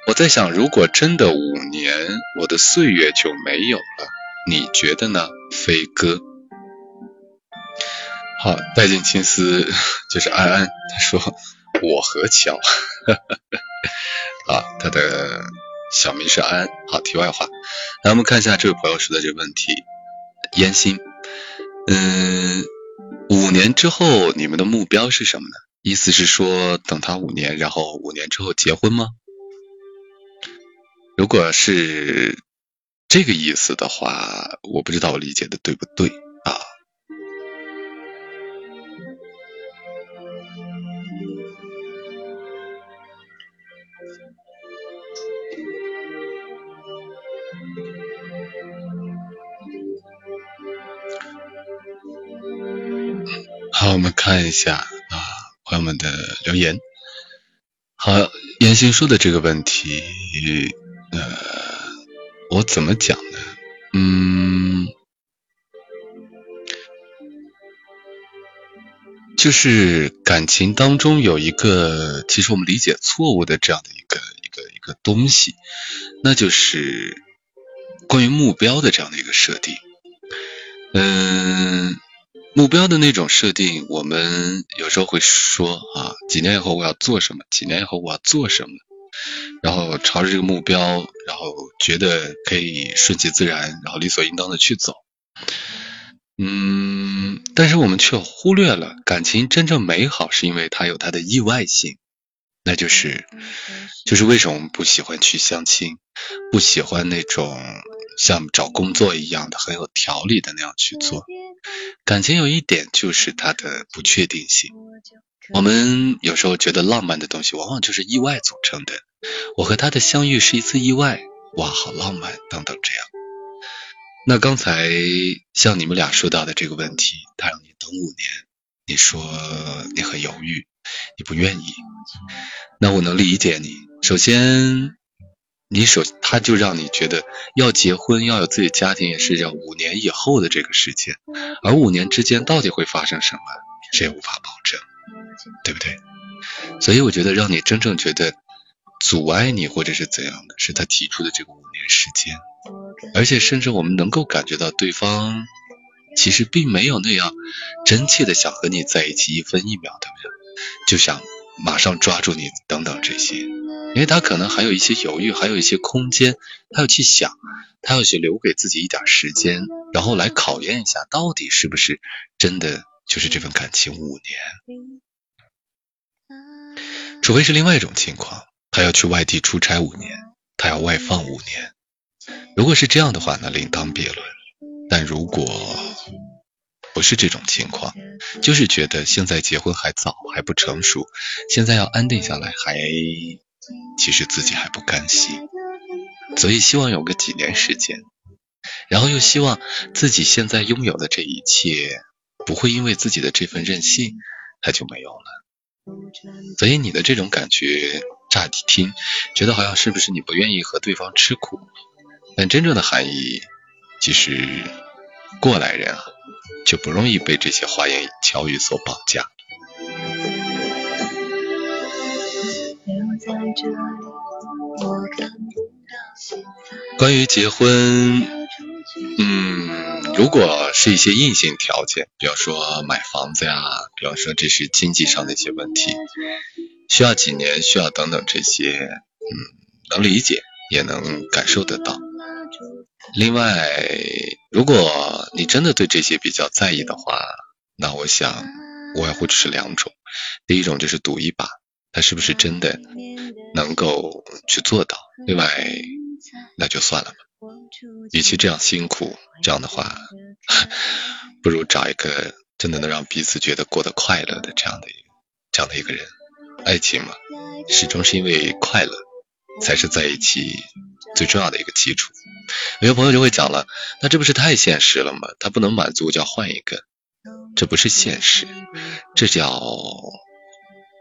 我在想，如果真的五年，我的岁月就没有了，你觉得呢，飞哥？好，带进青丝 就是安安，他说。我和乔，啊，他的小名是安。好，题外话，来我们看一下这位朋友说的这个问题。烟心，嗯，五年之后你们的目标是什么呢？意思是说等他五年，然后五年之后结婚吗？如果是这个意思的话，我不知道我理解的对不对啊。看一下啊，朋友们的留言。好，严心说的这个问题，呃，我怎么讲呢？嗯，就是感情当中有一个，其实我们理解错误的这样的一个一个一个东西，那就是关于目标的这样的一个设定。嗯，目标的那种设定，我们有时候会说啊，几年以后我要做什么？几年以后我要做什么？然后朝着这个目标，然后觉得可以顺其自然，然后理所应当的去走。嗯，但是我们却忽略了，感情真正美好是因为它有它的意外性。那就是，就是为什么我们不喜欢去相亲，不喜欢那种像找工作一样的很有条理的那样去做。感情有一点就是它的不确定性。我们有时候觉得浪漫的东西，往往就是意外组成的。我和他的相遇是一次意外，哇，好浪漫，等等这样。那刚才像你们俩说到的这个问题，他让你等五年，你说你很犹豫，你不愿意。那我能理解你。首先，你首他就让你觉得要结婚，要有自己家庭，也是要五年以后的这个时间。而五年之间到底会发生什么，谁也无法保证，对不对？所以我觉得让你真正觉得阻碍你或者是怎样的，是他提出的这个五年时间。而且甚至我们能够感觉到对方其实并没有那样真切的想和你在一起一分一秒，对不对？就想马上抓住你等等这些，因为他可能还有一些犹豫，还有一些空间，他要去想，他要去留给自己一点时间，然后来考验一下到底是不是真的就是这份感情五年。除非是另外一种情况，他要去外地出差五年，他要外放五年。如果是这样的话，那另当别论。但如果不是这种情况，就是觉得现在结婚还早，还不成熟，现在要安定下来，还其实自己还不甘心，所以希望有个几年时间，然后又希望自己现在拥有的这一切不会因为自己的这份任性，它就没有了。所以你的这种感觉，乍一听觉得好像是不是你不愿意和对方吃苦？但真正的含义，其实过来人啊，就不容易被这些花言巧语所绑架。关于结婚，嗯，如果是一些硬性条件，比方说买房子呀，比方说这是经济上的一些问题，需要几年，需要等等这些，嗯，能理解，也能感受得到。另外，如果你真的对这些比较在意的话，那我想无外乎只是两种。第一种就是赌一把，他是不是真的能够去做到；另外，那就算了吧。与其这样辛苦，这样的话，不如找一个真的能让彼此觉得过得快乐的这样的这样的一个人。爱情嘛，始终是因为快乐才是在一起最重要的一个基础。有些朋友就会讲了，那这不是太现实了吗？他不能满足，就要换一个，这不是现实，这叫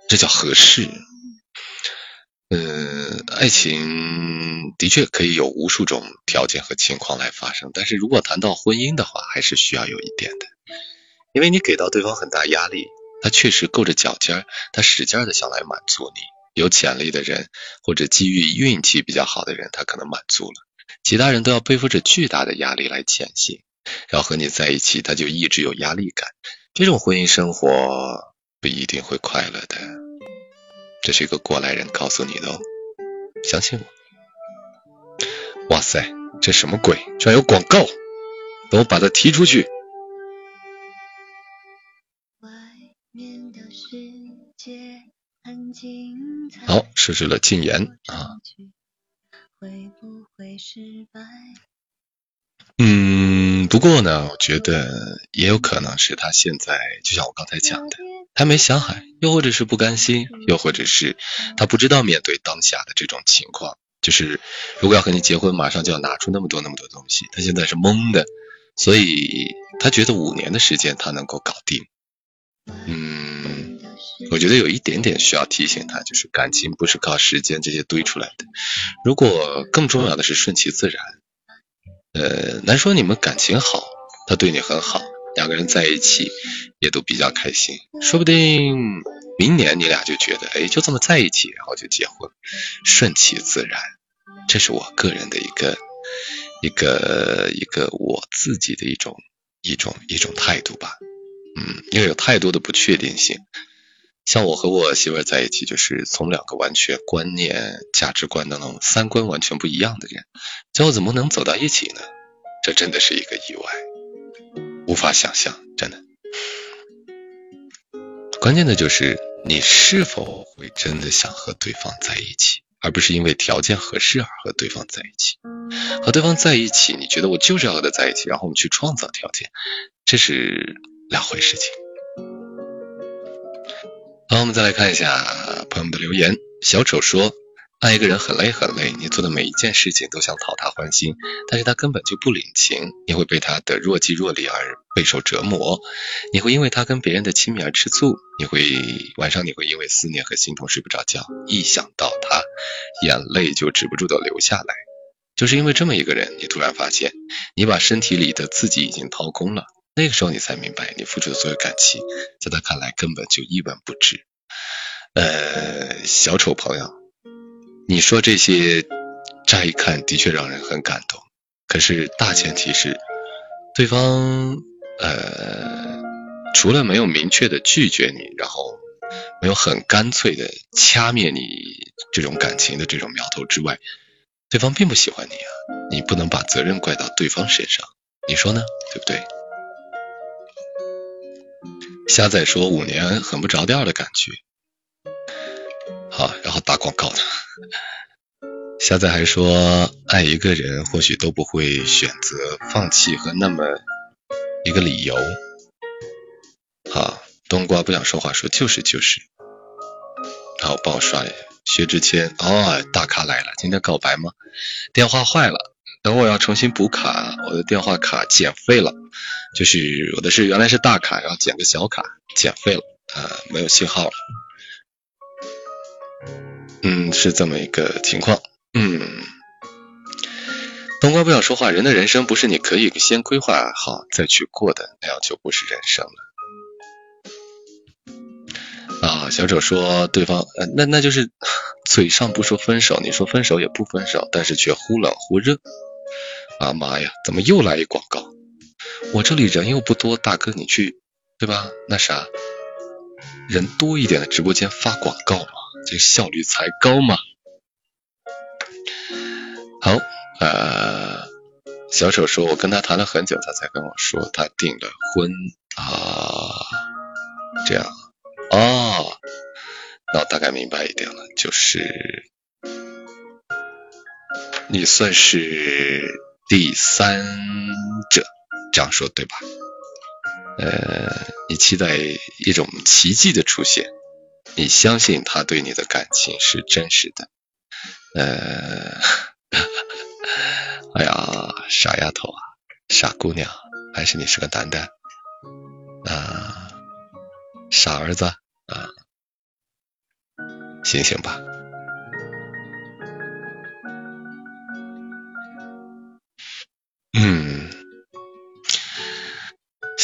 这叫合适。嗯，爱情的确可以有无数种条件和情况来发生，但是如果谈到婚姻的话，还是需要有一点的，因为你给到对方很大压力，他确实够着脚尖，他使劲的想来满足你。有潜力的人或者机遇运气比较好的人，他可能满足了。其他人都要背负着巨大的压力来前行，然后和你在一起，他就一直有压力感。这种婚姻生活不一定会快乐的。这是一个过来人告诉你的哦，相信我。哇塞，这什么鬼？居然有广告！等我把它踢出去。好，设置了禁言啊。嗯，不过呢，我觉得也有可能是他现在就像我刚才讲的，他没想好，又或者是不甘心，又或者是他不知道面对当下的这种情况，就是如果要和你结婚，马上就要拿出那么多那么多东西，他现在是懵的，所以他觉得五年的时间他能够搞定。嗯。我觉得有一点点需要提醒他，就是感情不是靠时间这些堆出来的。如果更重要的是顺其自然，呃，难说你们感情好，他对你很好，两个人在一起也都比较开心，说不定明年你俩就觉得，哎，就这么在一起，然后就结婚，顺其自然，这是我个人的一个一个一个我自己的一种一种一种态度吧。嗯，因为有太多的不确定性。像我和我媳妇在一起，就是从两个完全观念、价值观等等三观完全不一样的人，最后怎么能走到一起呢？这真的是一个意外，无法想象，真的。关键的就是你是否会真的想和对方在一起，而不是因为条件合适而和对方在一起。和对方在一起，你觉得我就是要和他在一起，然后我们去创造条件，这是两回事情。好，我们再来看一下朋友们的留言。小丑说。爱一个人很累很累，你做的每一件事情都想讨他欢心，但是他根本就不领情，你会被他的若即若离而备受折磨，你会因为他跟别人的亲密而吃醋，你会晚上你会因为思念和心痛睡不着觉，一想到他，眼泪就止不住的流下来，就是因为这么一个人，你突然发现你把身体里的自己已经掏空了，那个时候你才明白，你付出的所有感情，在他看来根本就一文不值。呃，小丑朋友。你说这些，乍一看的确让人很感动，可是大前提是，对方呃，除了没有明确的拒绝你，然后没有很干脆的掐灭你这种感情的这种苗头之外，对方并不喜欢你啊，你不能把责任怪到对方身上，你说呢？对不对？虾仔说五年很不着调的感觉。好，然后打广告的。下载还说，爱一个人或许都不会选择放弃和那么一个理由。好，冬瓜不想说话，说就是就是。好，帮我刷一下。薛之谦，哦，大咖来了，今天告白吗？电话坏了，等我要重新补卡，我的电话卡减费了，就是我的是原来是大卡，然后剪个小卡，减费了，呃，没有信号了。嗯，是这么一个情况。嗯，冬瓜不想说话。人的人生不是你可以先规划好再去过的，那样就不是人生了。啊，小丑说对方，呃，那那就是 嘴上不说分手，你说分手也不分手，但是却忽冷忽热。啊妈呀，怎么又来一广告？我这里人又不多，大哥你去，对吧？那啥，人多一点的直播间发广告嘛。这效率才高嘛！好，呃，小丑说，我跟他谈了很久，他才跟我说他订了婚啊，这样，啊，那我大概明白一点了，就是你算是第三者，这样说对吧？呃，你期待一种奇迹的出现。你相信他对你的感情是真实的？呃，哎呀，傻丫头啊，傻姑娘，还是你是个男的？啊，傻儿子啊，醒醒吧！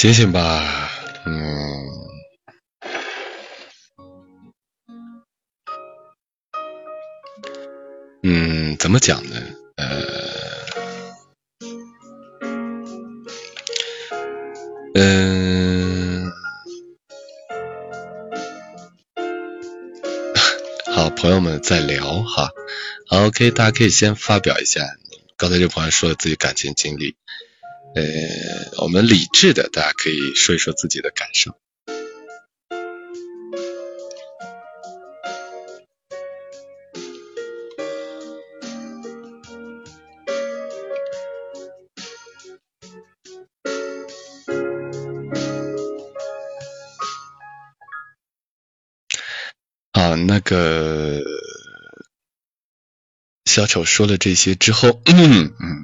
醒醒吧，嗯。嗯，怎么讲呢？呃，嗯，好，朋友们再聊哈，，OK，大家可以先发表一下，刚才这朋友说的自己感情经历，呃，我们理智的，大家可以说一说自己的感受。啊那个小丑说了这些之后，嗯嗯，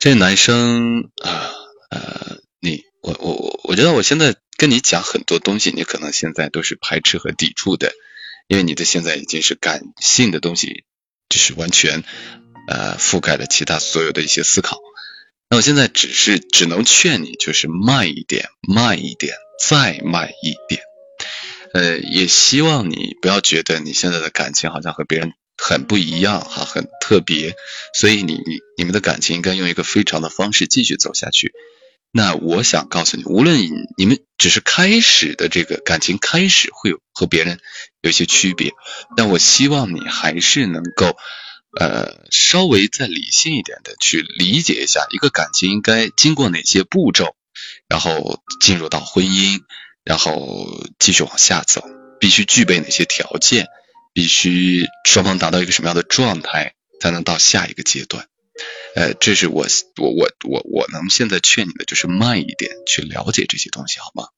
这男生啊呃，你我我我我觉得我现在跟你讲很多东西，你可能现在都是排斥和抵触的，因为你的现在已经是感性的东西，就是完全呃覆盖了其他所有的一些思考。那我现在只是只能劝你，就是慢一点，慢一点，再慢一点。呃，也希望你不要觉得你现在的感情好像和别人很不一样哈，很特别，所以你你你们的感情应该用一个非常的方式继续走下去。那我想告诉你，无论你们只是开始的这个感情开始会有和别人有一些区别，但我希望你还是能够呃稍微再理性一点的去理解一下一个感情应该经过哪些步骤，然后进入到婚姻，然后继续往下走，必须具备哪些条件，必须双方达到一个什么样的状态，才能到下一个阶段。呃，这是我我我我我能现在劝你的就是慢一点去了解这些东西，好吗？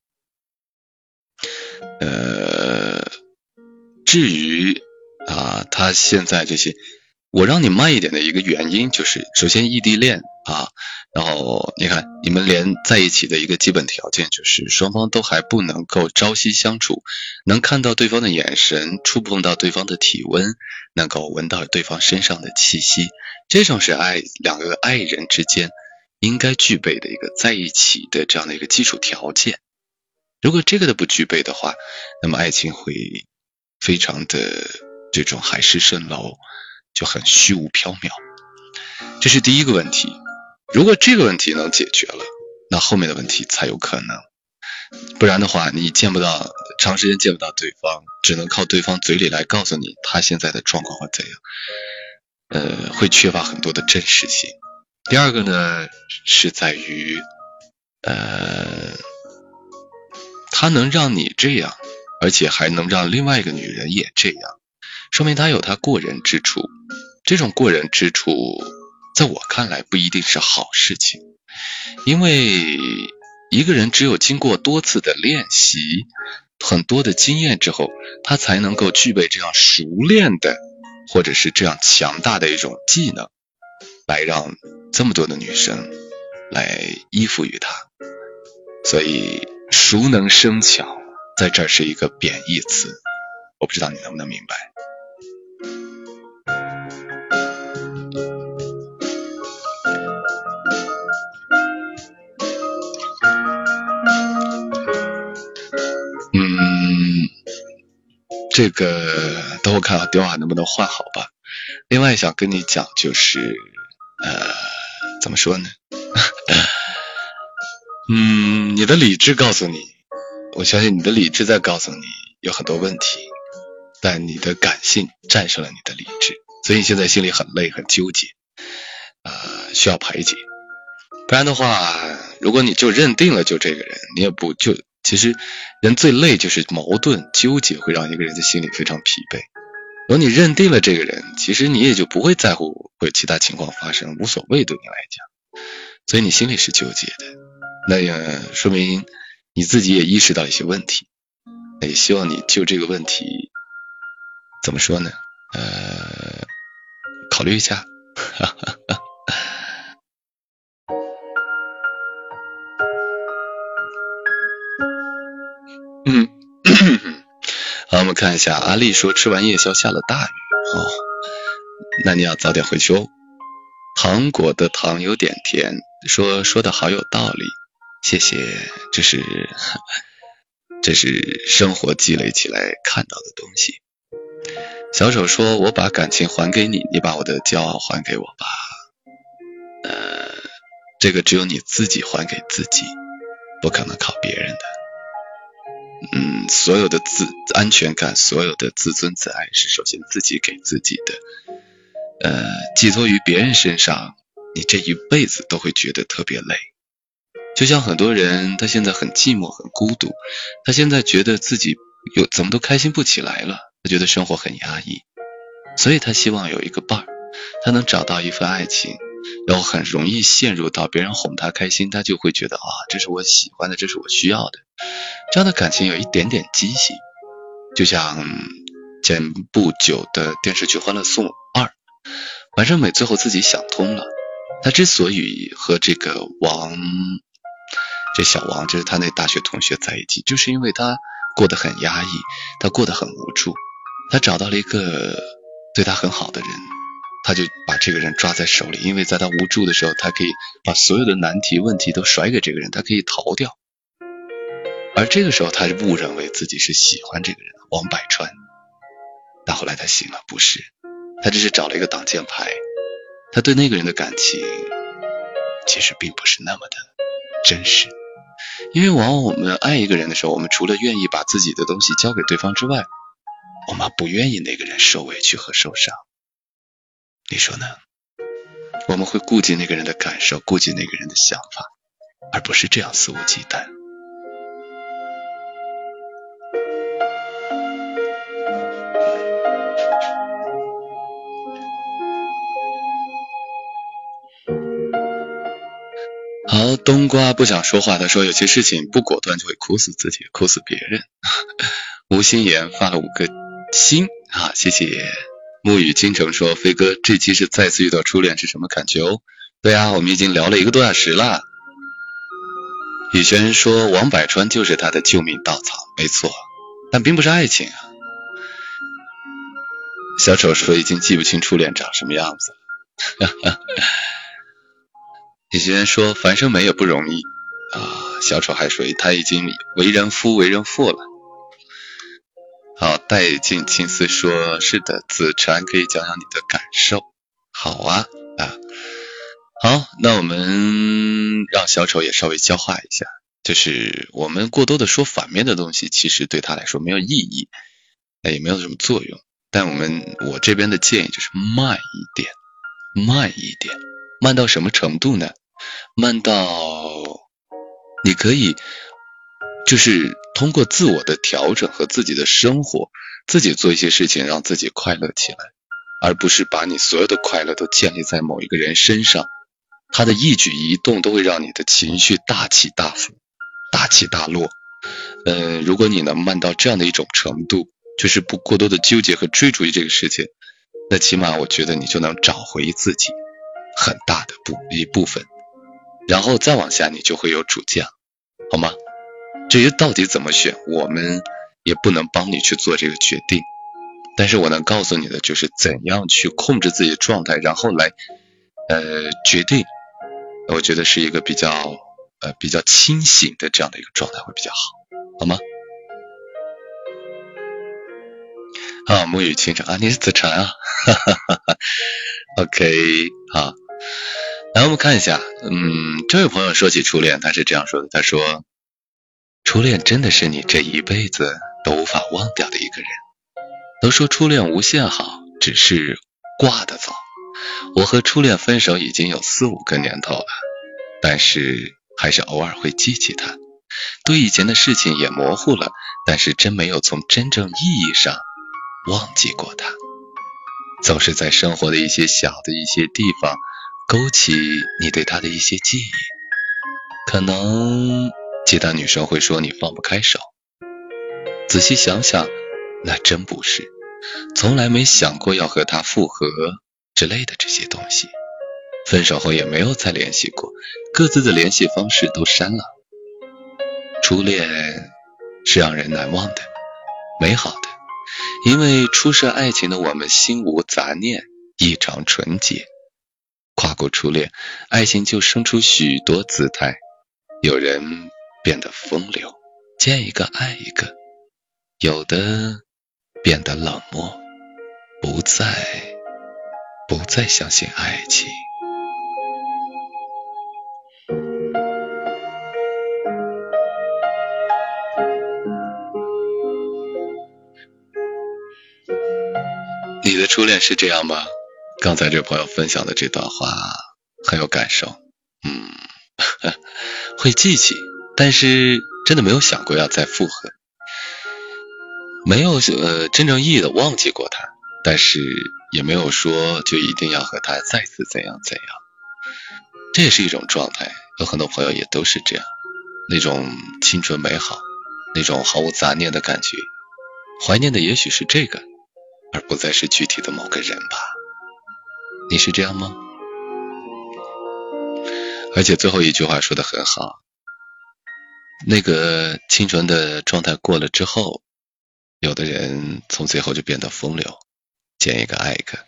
呃，至于啊，他现在这些，我让你慢一点的一个原因就是，首先异地恋啊，然后你看你们连在一起的一个基本条件就是双方都还不能够朝夕相处，能看到对方的眼神，触碰到对方的体温，能够闻到对方身上的气息。这种是爱两个爱人之间应该具备的一个在一起的这样的一个基础条件。如果这个都不具备的话，那么爱情会非常的这种海市蜃楼，就很虚无缥缈。这是第一个问题。如果这个问题能解决了，那后面的问题才有可能。不然的话，你见不到长时间见不到对方，只能靠对方嘴里来告诉你他现在的状况会怎样。呃，会缺乏很多的真实性。第二个呢，是在于，呃，他能让你这样，而且还能让另外一个女人也这样，说明他有他过人之处。这种过人之处，在我看来不一定是好事情，因为一个人只有经过多次的练习、很多的经验之后，他才能够具备这样熟练的。或者是这样强大的一种技能，来让这么多的女生来依附于他，所以熟能生巧在这儿是一个贬义词，我不知道你能不能明白。这个等我看看电话能不能换好吧。另外想跟你讲就是，呃，怎么说呢？嗯，你的理智告诉你，我相信你的理智在告诉你有很多问题，但你的感性战胜了你的理智，所以你现在心里很累很纠结，呃，需要排解。不然的话，如果你就认定了就这个人，你也不就。其实，人最累就是矛盾纠结，会让一个人的心里非常疲惫。如果你认定了这个人，其实你也就不会在乎会其他情况发生，无所谓对你来讲。所以你心里是纠结的，那也说明你自己也意识到一些问题。也希望你就这个问题怎么说呢？呃，考虑一下。哈哈哈。嗯，好，我们看一下，阿丽说吃完夜宵下了大雨哦，那你要早点回去哦。糖果的糖有点甜，说说的好有道理，谢谢，这是这是生活积累起来看到的东西。小手说，我把感情还给你，你把我的骄傲还给我吧。呃，这个只有你自己还给自己，不可能靠别人的。嗯，所有的自安全感，所有的自尊自爱，是首先自己给自己的。呃，寄托于别人身上，你这一辈子都会觉得特别累。就像很多人，他现在很寂寞，很孤独，他现在觉得自己有怎么都开心不起来了，他觉得生活很压抑，所以他希望有一个伴儿，他能找到一份爱情。然后很容易陷入到别人哄他开心，他就会觉得啊，这是我喜欢的，这是我需要的。这样的感情有一点点畸形，就像前不久的电视剧《欢乐颂二》，完胜美最后自己想通了，她之所以和这个王，这小王就是他那大学同学在一起，就是因为他过得很压抑，他过得很无助，他找到了一个对他很好的人。他就把这个人抓在手里，因为在他无助的时候，他可以把所有的难题、问题都甩给这个人，他可以逃掉。而这个时候，他误认为自己是喜欢这个人王百川，但后来他醒了，不是，他只是找了一个挡箭牌，他对那个人的感情其实并不是那么的真实。因为往往我们爱一个人的时候，我们除了愿意把自己的东西交给对方之外，我们不愿意那个人受委屈和受伤。你说呢？我们会顾及那个人的感受，顾及那个人的想法，而不是这样肆无忌惮。好，冬瓜不想说话，他说有些事情不果断就会哭死自己，哭死别人。吴心言发了五个心啊，谢谢。沐雨倾城说：“飞哥，这期是再次遇到初恋是什么感觉哦？”对啊，我们已经聊了一个多小时了。雨轩说：“王百川就是他的救命稻草，没错，但并不是爱情啊。”小丑说：“已经记不清初恋长什么样子。”哈哈。雨轩说：“樊胜美也不容易啊。”小丑还说：“他已经为人夫、为人父了。”好，带进青丝说：“是的，子禅可以讲讲你的感受。”好啊啊，好，那我们让小丑也稍微消化一下，就是我们过多的说反面的东西，其实对他来说没有意义，也没有什么作用。但我们我这边的建议就是慢一点，慢一点，慢到什么程度呢？慢到你可以。就是通过自我的调整和自己的生活，自己做一些事情，让自己快乐起来，而不是把你所有的快乐都建立在某一个人身上，他的一举一动都会让你的情绪大起大伏、大起大落。嗯，如果你能慢到这样的一种程度，就是不过多的纠结和追逐于这个事情，那起码我觉得你就能找回自己很大的部一部分，然后再往下，你就会有主见，好吗？至于到底怎么选，我们也不能帮你去做这个决定。但是我能告诉你的就是怎样去控制自己的状态，然后来呃决定。我觉得是一个比较呃比较清醒的这样的一个状态会比较好，好吗？啊，沐雨清晨啊，你是子晨啊，哈哈哈哈。OK，好，来我们看一下，嗯，这位朋友说起初恋，他是这样说的，他说。初恋真的是你这一辈子都无法忘掉的一个人。都说初恋无限好，只是挂得早。我和初恋分手已经有四五个年头了，但是还是偶尔会记起他。对以前的事情也模糊了，但是真没有从真正意义上忘记过他。总是在生活的一些小的一些地方勾起你对他的一些记忆，可能。其他女生会说你放不开手，仔细想想，那真不是，从来没想过要和他复合之类的这些东西。分手后也没有再联系过，各自的联系方式都删了。初恋是让人难忘的，美好的，因为初涉爱情的我们心无杂念，异常纯洁。跨过初恋，爱情就生出许多姿态，有人。变得风流，见一个爱一个；有的变得冷漠，不再不再相信爱情。你的初恋是这样吗？刚才这朋友分享的这段话很有感受，嗯，会记起。但是真的没有想过要再复合，没有呃真正意义的忘记过他，但是也没有说就一定要和他再次怎样怎样，这也是一种状态。有很多朋友也都是这样，那种青春美好，那种毫无杂念的感觉，怀念的也许是这个，而不再是具体的某个人吧。你是这样吗？而且最后一句话说的很好。那个清纯的状态过了之后，有的人从最后就变得风流，见一个爱一个；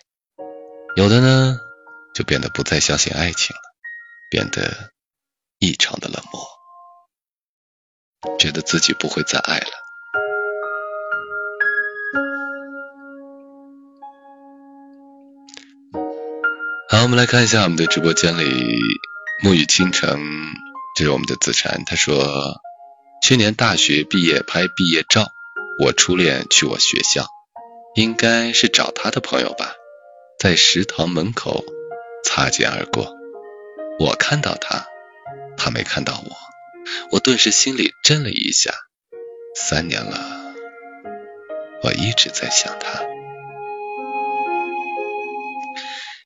有的呢，就变得不再相信爱情了，变得异常的冷漠，觉得自己不会再爱了。好我们来看一下我们的直播间里，沐雨倾城，这是我们的子禅，他说，去年大学毕业拍毕业照，我初恋去我学校，应该是找他的朋友吧，在食堂门口擦肩而过，我看到他，他没看到我，我顿时心里震了一下，三年了，我一直在想他。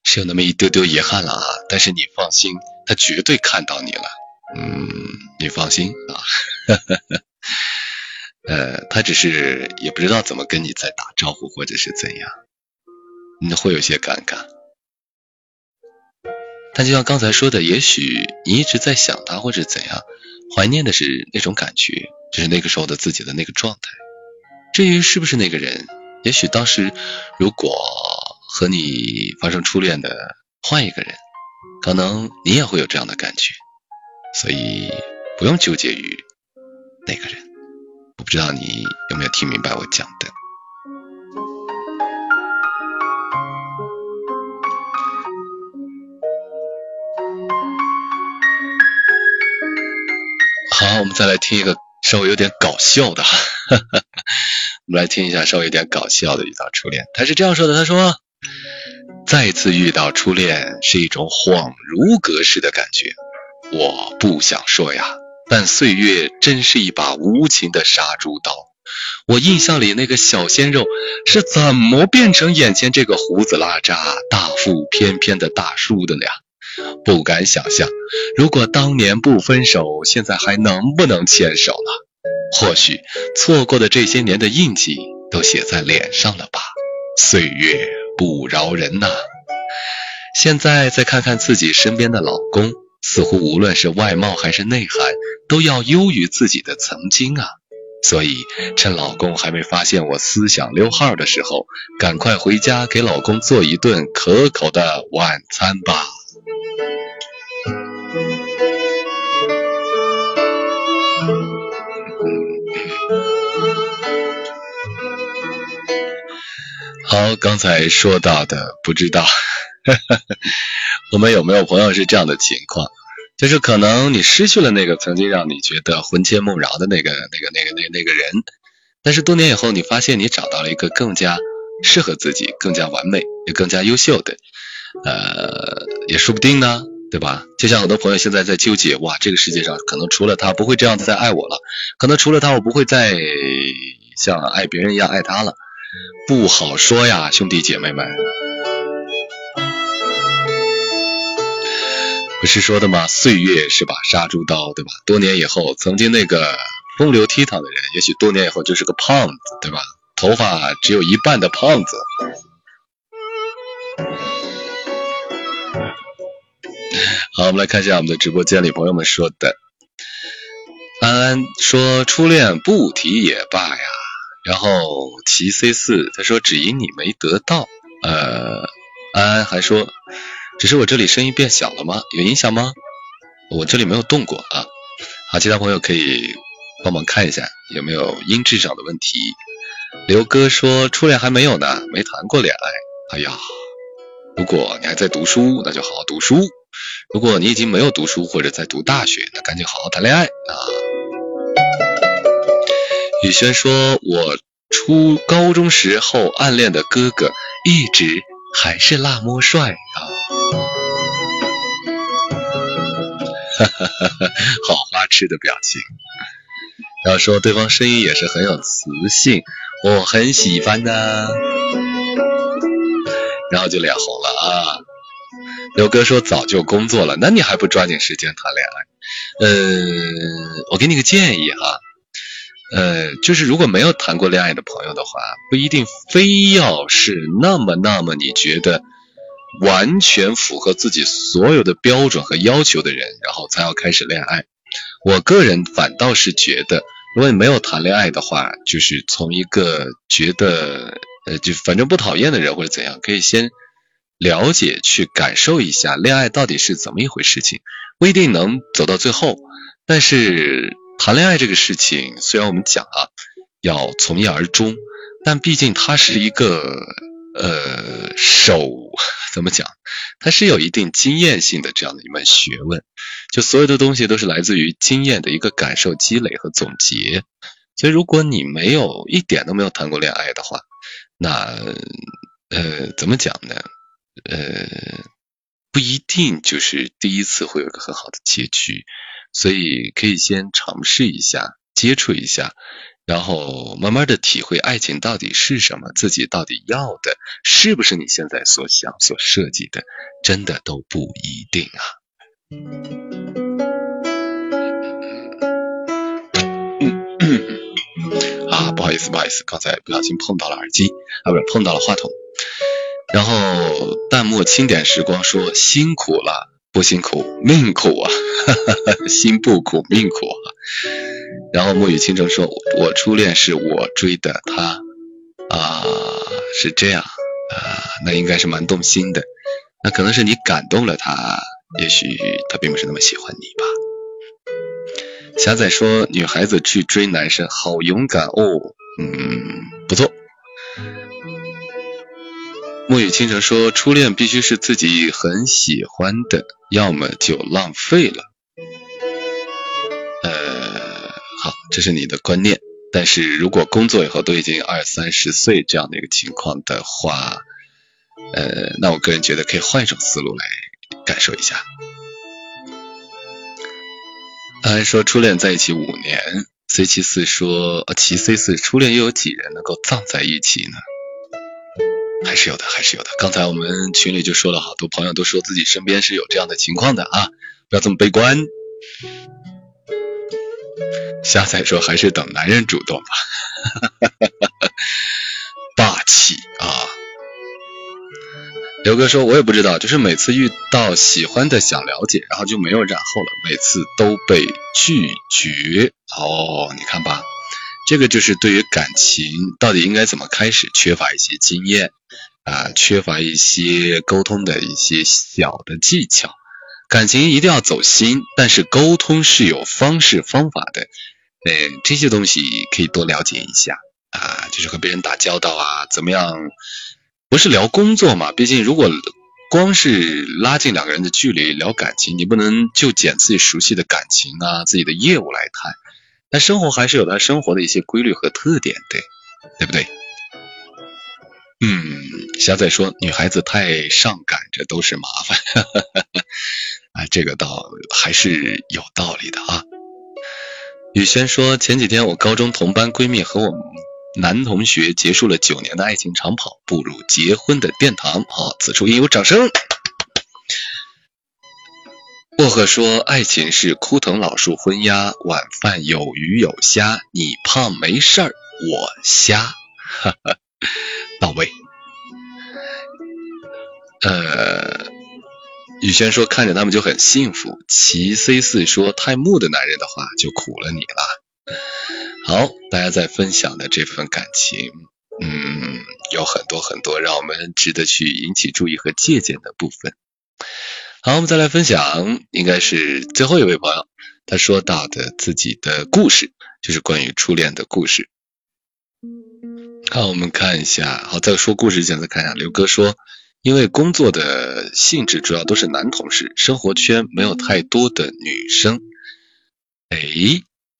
是有那么一丢丢遗憾了啊，但是你放心，他绝对看到你了。嗯，你放心啊，呃，他只是也不知道怎么跟你在打招呼或者是怎样，你会有些尴尬。但就像刚才说的，也许你一直在想他或者怎样，怀念的是那种感觉，就是那个时候的自己的那个状态。至于是不是那个人，也许当时如果。和你发生初恋的换一个人，可能你也会有这样的感觉，所以不用纠结于那个人。我不知道你有没有听明白我讲的。好，我们再来听一个稍微有点搞笑的哈，我们来听一下稍微有点搞笑的遇到初恋。他是这样说的，他说。再次遇到初恋是一种恍如隔世的感觉，我不想说呀，但岁月真是一把无情的杀猪刀。我印象里那个小鲜肉是怎么变成眼前这个胡子拉碴、大腹翩翩的大叔的呀？不敢想象，如果当年不分手，现在还能不能牵手了？或许错过的这些年的印记都写在脸上了吧？岁月。不饶人呐！现在再看看自己身边的老公，似乎无论是外貌还是内涵，都要优于自己的曾经啊！所以趁老公还没发现我思想溜号的时候，赶快回家给老公做一顿可口的晚餐吧。好，刚才说到的，不知道 我们有没有朋友是这样的情况，就是可能你失去了那个曾经让你觉得魂牵梦绕的那个、那个、那个、那那个人，但是多年以后，你发现你找到了一个更加适合自己、更加完美、也更加优秀的，呃，也说不定呢，对吧？就像很多朋友现在在纠结，哇，这个世界上可能除了他不会这样子再爱我了，可能除了他我不会再像爱别人一样爱他了。不好说呀，兄弟姐妹们，不是说的吗？岁月是把杀猪刀，对吧？多年以后，曾经那个风流倜傥的人，也许多年以后就是个胖子，对吧？头发只有一半的胖子。好，我们来看一下我们的直播间里朋友们说的。安安说：“初恋不提也罢呀。”然后齐 C 四他说只因你没得到，呃，安安还说，只是我这里声音变小了吗？有影响吗？我这里没有动过啊。好，其他朋友可以帮忙看一下有没有音质上的问题。刘哥说初恋还没有呢，没谈过恋爱。哎呀，如果你还在读书，那就好好读书；如果你已经没有读书或者在读大学，那赶紧好好谈恋爱啊。宇轩说：“我初高中时候暗恋的哥哥，一直还是那么帅啊！”哈哈哈哈好花痴的表情。然后说对方声音也是很有磁性，我很喜欢呢。然后就脸红了啊。刘哥说早就工作了，那你还不抓紧时间谈恋爱？嗯，我给你个建议哈。呃，就是如果没有谈过恋爱的朋友的话，不一定非要是那么那么你觉得完全符合自己所有的标准和要求的人，然后才要开始恋爱。我个人反倒是觉得，如果你没有谈恋爱的话，就是从一个觉得呃就反正不讨厌的人或者怎样，可以先了解去感受一下恋爱到底是怎么一回事情，不一定能走到最后，但是。谈恋爱这个事情，虽然我们讲啊要从一而终，但毕竟它是一个呃手 怎么讲，它是有一定经验性的这样的一门学问，就所有的东西都是来自于经验的一个感受积累和总结。所以如果你没有一点都没有谈过恋爱的话，那呃怎么讲呢？呃不一定就是第一次会有一个很好的结局，所以可以先尝试一下，接触一下。然后慢慢的体会爱情到底是什么，自己到底要的是不是你现在所想所设计的，真的都不一定啊。啊，不好意思，不好意思，刚才不小心碰到了耳机啊，不是碰到了话筒。然后弹幕清点时光说辛苦了，不辛苦命苦啊，心不苦命苦啊。然后沐雨倾城说：“我初恋是我追的他啊，是这样啊，那应该是蛮动心的。那可能是你感动了他，也许他并不是那么喜欢你吧。”霞仔说：“女孩子去追男生，好勇敢哦。”嗯，不错。沐雨倾城说：“初恋必须是自己很喜欢的，要么就浪费了。”好，这是你的观念。但是如果工作以后都已经二三十岁这样的一个情况的话，呃，那我个人觉得可以换一种思路来感受一下。他还说初恋在一起五年，C 七四说，呃，其 C 四初恋又有几人能够葬在一起呢？还是有的，还是有的。刚才我们群里就说了好多朋友都说自己身边是有这样的情况的啊，不要这么悲观。瞎仔说还是等男人主动吧，霸气啊！刘哥说，我也不知道，就是每次遇到喜欢的想了解，然后就没有然后了，每次都被拒绝。哦，你看吧，这个就是对于感情到底应该怎么开始，缺乏一些经验啊，缺乏一些沟通的一些小的技巧。感情一定要走心，但是沟通是有方式方法的。呃，这些东西可以多了解一下啊，就是和别人打交道啊，怎么样？不是聊工作嘛？毕竟如果光是拉近两个人的距离聊感情，你不能就捡自己熟悉的感情啊、自己的业务来谈。但生活还是有它生活的一些规律和特点的，对不对？嗯，霞仔说女孩子太上赶着都是麻烦。啊，这个倒还是有道理的啊。雨轩说，前几天我高中同班闺蜜和我男同学结束了九年的爱情长跑，步入结婚的殿堂。好，此处应有掌声。薄荷说，爱情是枯藤老树昏鸦，晚饭有鱼有虾，你胖没事儿，我瞎。哈哈，到位。呃。雨轩说：“看着他们就很幸福。”齐 C 四说：“太木的男人的话就苦了你了。”好，大家在分享的这份感情，嗯，有很多很多让我们值得去引起注意和借鉴的部分。好，我们再来分享，应该是最后一位朋友他说到的自己的故事，就是关于初恋的故事。好，我们看一下。好，在说故事之前再看一下，刘哥说。因为工作的性质主要都是男同事，生活圈没有太多的女生。哎，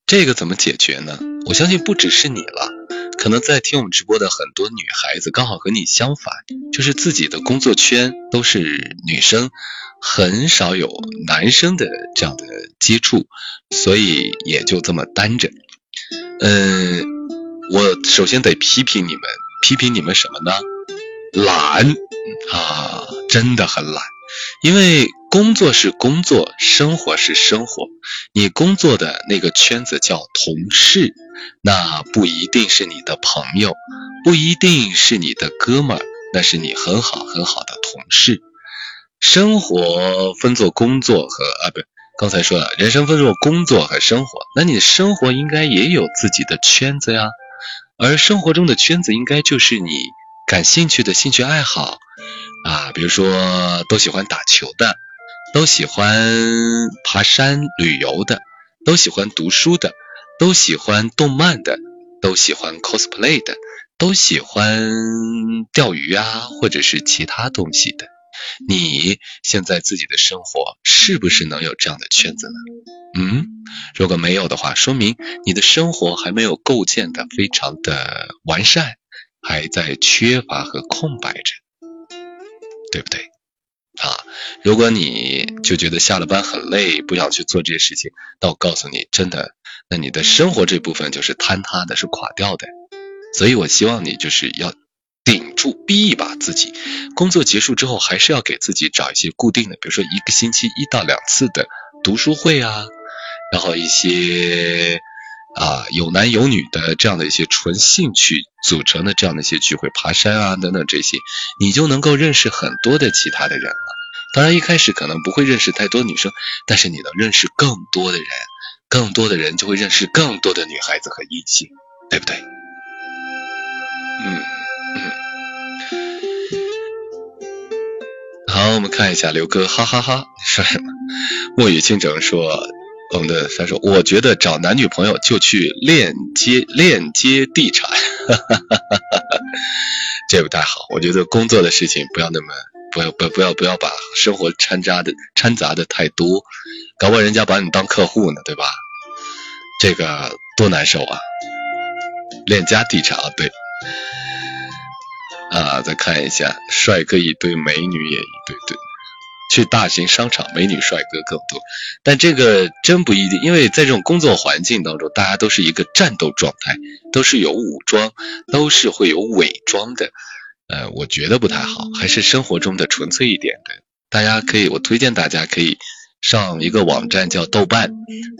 这个怎么解决呢？我相信不只是你了，可能在听我们直播的很多女孩子刚好和你相反，就是自己的工作圈都是女生，很少有男生的这样的接触，所以也就这么单着。嗯，我首先得批评你们，批评你们什么呢？懒。啊，真的很懒，因为工作是工作，生活是生活。你工作的那个圈子叫同事，那不一定是你的朋友，不一定是你的哥们儿，那是你很好很好的同事。生活分作工作和啊，不，刚才说了，人生分作工作和生活，那你生活应该也有自己的圈子呀，而生活中的圈子应该就是你感兴趣的兴趣爱好。啊，比如说都喜欢打球的，都喜欢爬山旅游的，都喜欢读书的，都喜欢动漫的，都喜欢 cosplay 的，都喜欢钓鱼啊，或者是其他东西的。你现在自己的生活是不是能有这样的圈子呢？嗯，如果没有的话，说明你的生活还没有构建的非常的完善，还在缺乏和空白着，对不对？啊，如果你就觉得下了班很累，不想去做这些事情，那我告诉你，真的，那你的生活这部分就是坍塌的，是垮掉的。所以我希望你就是要顶住，逼一把自己。工作结束之后，还是要给自己找一些固定的，比如说一个星期一到两次的读书会啊，然后一些啊有男有女的这样的一些纯兴趣组成的这样的一些聚会，爬山啊等等这些，你就能够认识很多的其他的人了。当然一开始可能不会认识太多女生，但是你能认识更多的人，更多的人就会认识更多的女孩子和异性，对不对？嗯，好，我们看一下刘哥，哈哈哈，你说什么？墨雨倾城说，我们的他说，我觉得找男女朋友就去链接链接地产，哈哈哈哈哈，这不太好。我觉得工作的事情不要那么不要不不要不要把生活掺杂的掺杂的太多，搞不好人家把你当客户呢，对吧？这个多难受啊！链家地产啊，对。啊，再看一下，帅哥一堆，美女也一堆，对。去大型商场，美女帅哥更多，但这个真不一定，因为在这种工作环境当中，大家都是一个战斗状态，都是有武装，都是会有伪装的。呃，我觉得不太好，还是生活中的纯粹一点的。大家可以，我推荐大家可以上一个网站叫豆瓣，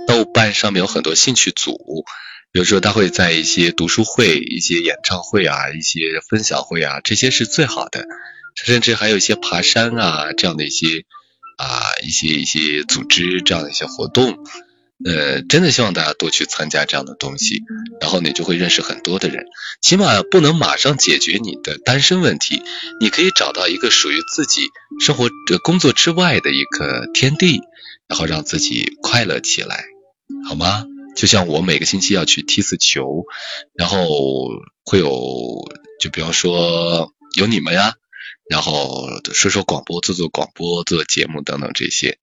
豆瓣上面有很多兴趣组。比如说，他会在一些读书会、一些演唱会啊、一些分享会啊，这些是最好的。甚至还有一些爬山啊这样的一些啊一些一些组织这样的一些活动。呃，真的希望大家多去参加这样的东西，然后你就会认识很多的人。起码不能马上解决你的单身问题，你可以找到一个属于自己生活、工作之外的一个天地，然后让自己快乐起来，好吗？就像我每个星期要去踢次球，然后会有，就比方说有你们呀，然后说说广播、做做广播、做节目等等这些，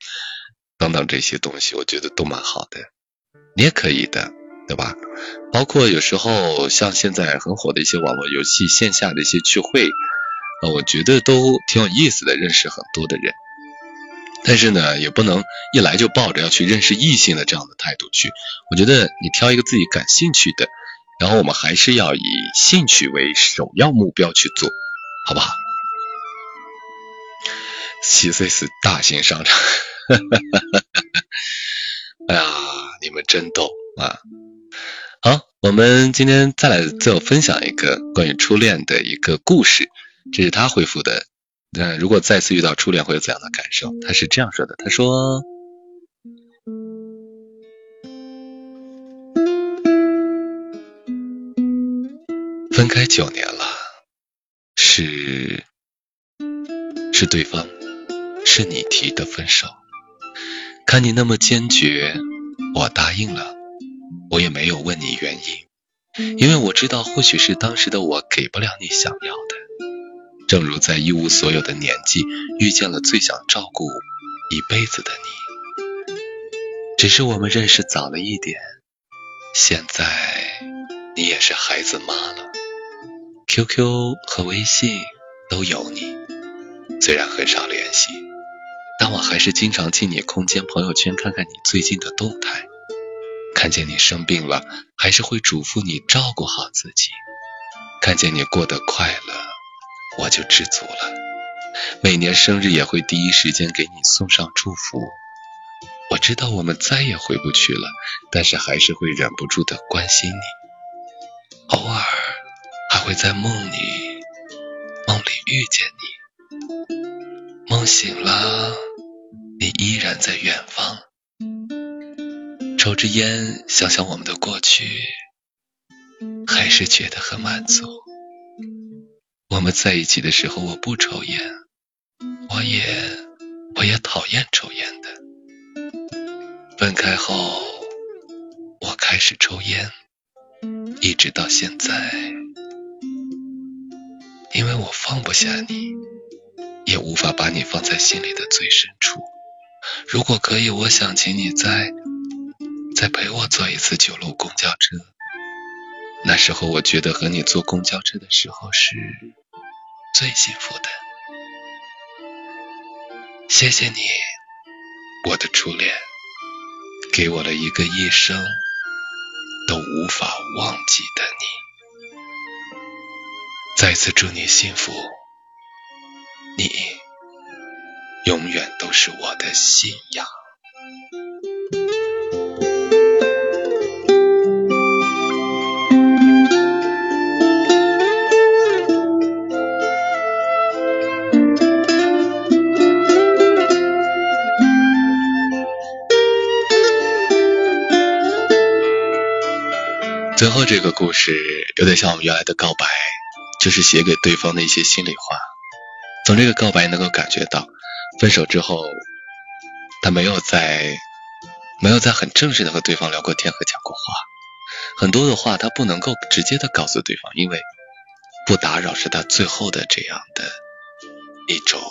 等等这些东西，我觉得都蛮好的。你也可以的，对吧？包括有时候像现在很火的一些网络游戏线下的一些聚会，呃，我觉得都挺有意思的，认识很多的人。但是呢，也不能一来就抱着要去认识异性的这样的态度去。我觉得你挑一个自己感兴趣的，然后我们还是要以兴趣为首要目标去做，好不好？七岁是大型商场，哈哈哈哈哈哈哎呀，你们真逗啊！好，我们今天再来最后分享一个关于初恋的一个故事，这是他回复的。那，如果再次遇到初恋会有怎样的感受？他是这样说的：“他说，分开九年了，是是对方是你提的分手，看你那么坚决，我答应了，我也没有问你原因，因为我知道或许是当时的我给不了你想要的。”正如在一无所有的年纪遇见了最想照顾一辈子的你，只是我们认识早了一点。现在你也是孩子妈了，QQ 和微信都有你，虽然很少联系，但我还是经常进你空间朋友圈看看你最近的动态。看见你生病了，还是会嘱咐你照顾好自己。看见你过得快乐。我就知足了。每年生日也会第一时间给你送上祝福。我知道我们再也回不去了，但是还是会忍不住的关心你。偶尔还会在梦里，梦里遇见你。梦醒了，你依然在远方。抽支烟，想想我们的过去，还是觉得很满足。我们在一起的时候，我不抽烟，我也我也讨厌抽烟的。分开后，我开始抽烟，一直到现在，因为我放不下你，也无法把你放在心里的最深处。如果可以，我想请你再再陪我坐一次九路公交车。那时候我觉得和你坐公交车的时候是最幸福的。谢谢你，我的初恋，给我了一个一生都无法忘记的你。再次祝你幸福，你永远都是我的信仰。最后这个故事有点像我们原来的告白，就是写给对方的一些心里话。从这个告白能够感觉到，分手之后，他没有在没有在很正式的和对方聊过天和讲过话，很多的话他不能够直接的告诉对方，因为不打扰是他最后的这样的一种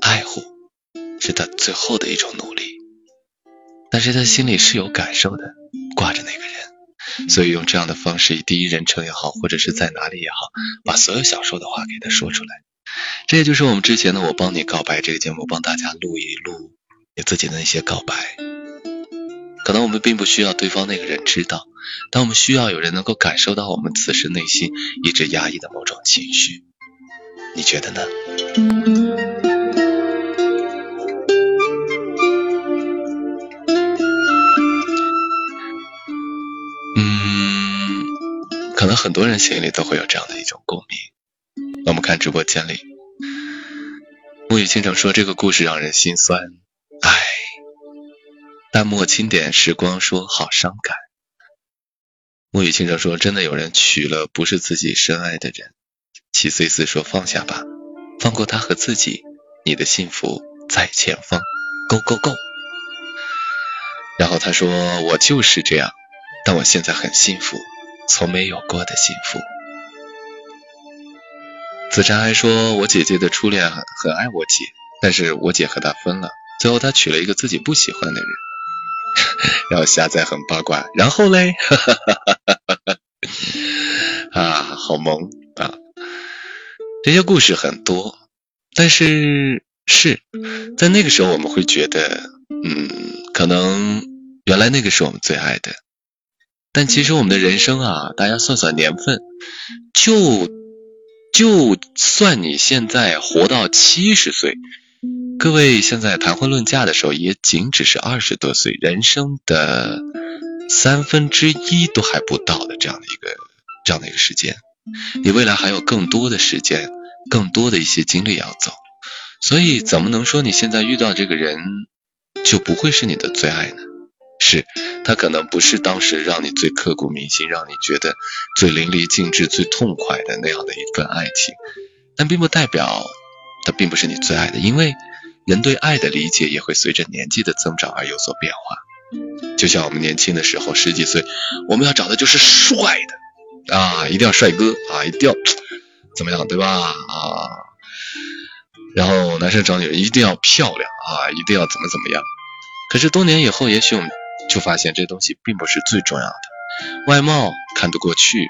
爱护，是他最后的一种努力。但是他心里是有感受的，挂着那个人。所以用这样的方式，以第一人称也好，或者是在哪里也好，把所有想说的话给他说出来。这也就是我们之前的“我帮你告白”这个节目，帮大家录一录你自己的那些告白。可能我们并不需要对方那个人知道，但我们需要有人能够感受到我们此时内心一直压抑的某种情绪。你觉得呢？可能很多人心里都会有这样的一种共鸣。我们看直播间里，沐雨倾城说这个故事让人心酸，唉。淡漠清点时光说好伤感。沐雨倾城说真的有人娶了不是自己深爱的人。七岁四说放下吧，放过他和自己，你的幸福在前方，Go Go Go。然后他说我就是这样，但我现在很幸福。从没有过的幸福。子禅还说，我姐姐的初恋很爱我姐，但是我姐和他分了，最后他娶了一个自己不喜欢的人。然后虾仔很八卦，然后嘞，啊，好萌啊！这些故事很多，但是是在那个时候我们会觉得，嗯，可能原来那个是我们最爱的。但其实我们的人生啊，大家算算年份，就就算你现在活到七十岁，各位现在谈婚论嫁的时候，也仅只是二十多岁，人生的三分之一都还不到的这样的一个这样的一个时间，你未来还有更多的时间，更多的一些经历要走，所以怎么能说你现在遇到这个人就不会是你的最爱呢？是，他可能不是当时让你最刻骨铭心、让你觉得最淋漓尽致、最痛快的那样的一份爱情，但并不代表他并不是你最爱的，因为人对爱的理解也会随着年纪的增长而有所变化。就像我们年轻的时候，十几岁，我们要找的就是帅的啊，一定要帅哥啊，一定要怎么样，对吧？啊，然后男生找女人一定要漂亮啊，一定要怎么怎么样。可是多年以后，也许我们。就发现这东西并不是最重要的，外貌看得过去，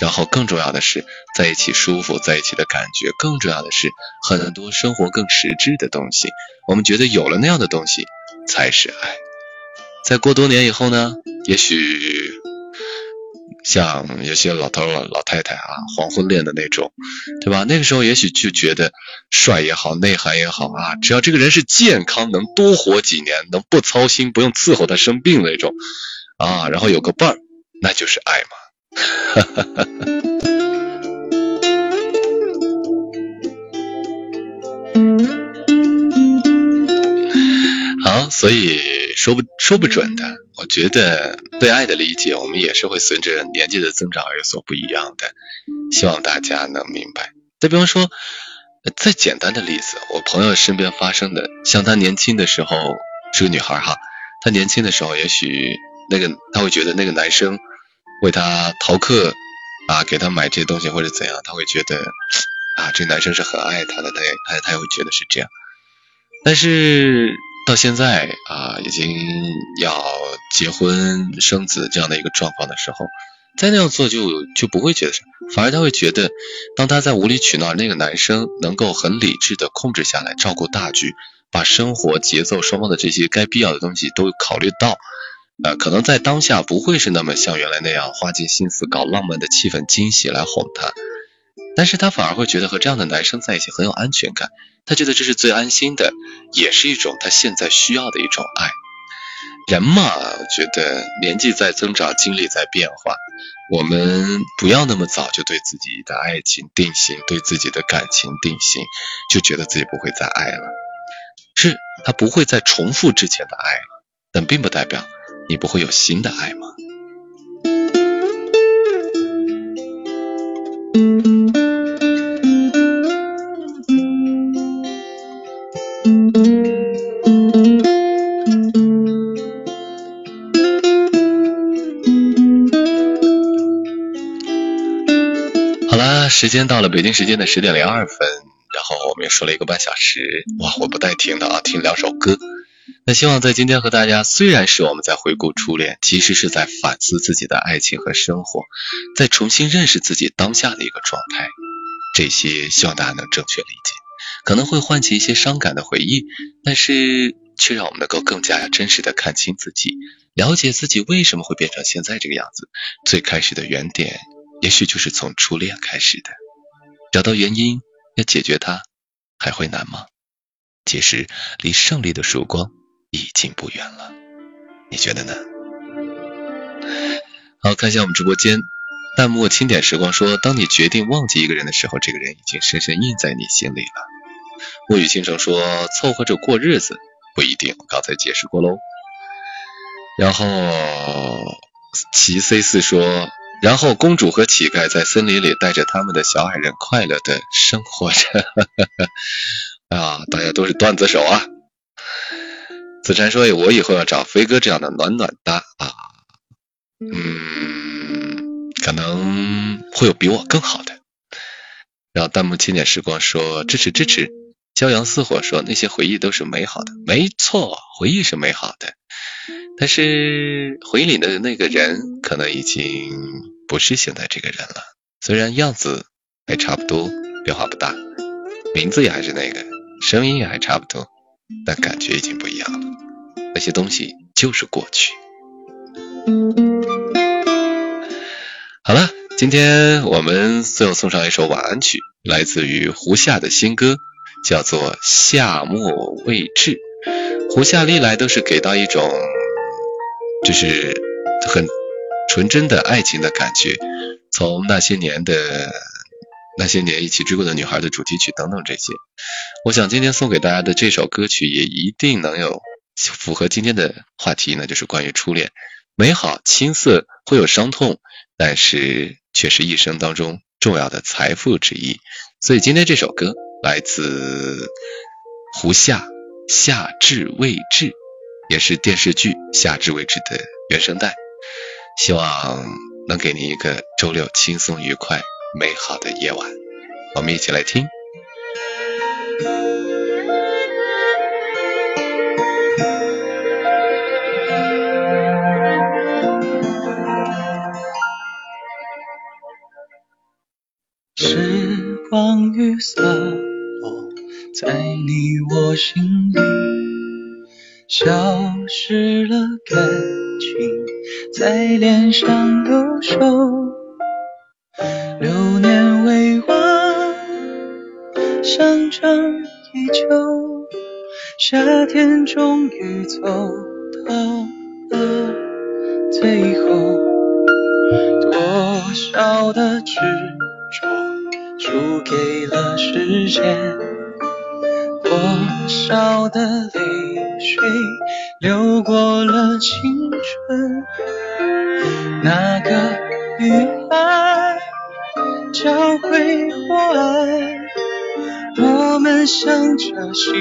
然后更重要的是在一起舒服，在一起的感觉，更重要的是很多生活更实质的东西。我们觉得有了那样的东西才是爱。在过多年以后呢，也许。像有些老头老老太太啊，黄昏恋的那种，对吧？那个时候也许就觉得帅也好，内涵也好啊，只要这个人是健康，能多活几年，能不操心，不用伺候他生病那种啊，然后有个伴儿，那就是爱嘛。所以说不说不准的。我觉得对爱的理解，我们也是会随着年纪的增长而有所不一样的。希望大家能明白。再比方说，再简单的例子，我朋友身边发生的，像他年轻的时候是个女孩哈，她年轻的时候，也许那个她会觉得那个男生为她逃课啊，给她买这些东西或者怎样，她会觉得，啊，这男生是很爱她的，他也他他也会觉得是这样。但是到现在啊，已经要结婚生子这样的一个状况的时候，再那样做就就不会觉得什么，反而他会觉得，当他在无理取闹，那个男生能够很理智的控制下来，照顾大局，把生活节奏双方的这些该必要的东西都考虑到，呃，可能在当下不会是那么像原来那样花尽心思搞浪漫的气氛惊喜来哄他。但是他反而会觉得和这样的男生在一起很有安全感，他觉得这是最安心的，也是一种他现在需要的一种爱。人嘛，觉得年纪在增长，经历在变化，我们不要那么早就对自己的爱情定型，对自己的感情定型，就觉得自己不会再爱了。是他不会再重复之前的爱了，但并不代表你不会有新的爱吗？时间到了北京时间的十点零二分，然后我们又说了一个半小时，哇，我不带停的啊，听两首歌。那希望在今天和大家，虽然是我们在回顾初恋，其实是在反思自己的爱情和生活，在重新认识自己当下的一个状态。这些希望大家能正确理解，可能会唤起一些伤感的回忆，但是却让我们能够更加真实的看清自己，了解自己为什么会变成现在这个样子，最开始的原点。也许就是从初恋开始的，找到原因，要解决它，还会难吗？其实离胜利的曙光已经不远了，你觉得呢？好，看一下我们直播间弹幕，清点时光说：当你决定忘记一个人的时候，这个人已经深深印在你心里了。沐雨倾城说：凑合着过日子不一定，刚才解释过喽。然后齐 C 四说。然后，公主和乞丐在森林里带着他们的小矮人快乐的生活着。啊，大家都是段子手啊！子禅说：“我以后要找飞哥这样的暖暖哒啊。”嗯，可能会有比我更好的。然后弹幕清点时光说：“支持支持。”骄阳似火说：“那些回忆都是美好的，没错，回忆是美好的。但是回忆里的那个人，可能已经……”不是现在这个人了，虽然样子还差不多，变化不大，名字也还是那个，声音也还差不多，但感觉已经不一样了。那些东西就是过去。好了，今天我们最后送上一首晚安曲，来自于胡夏的新歌，叫做《夏末未至》。胡夏历来都是给到一种，这是很。纯真的爱情的感觉，从那些年的那些年一起追过的女孩的主题曲等等这些，我想今天送给大家的这首歌曲也一定能有符合今天的话题，那就是关于初恋，美好青涩会有伤痛，但是却是一生当中重要的财富之一。所以今天这首歌来自胡夏，夏至未至，也是电视剧《夏至未至》的原声带。希望能给你一个周六轻松愉快、美好的夜晚。我们一起来听。时光雨洒落在你我心里，消失了感情。在脸上留守，流年未忘，相长依旧。夏天终于走到了最后，多少的执着输给了时间，多少的泪水流过了青春。那个女孩教会我爱，我们向着幸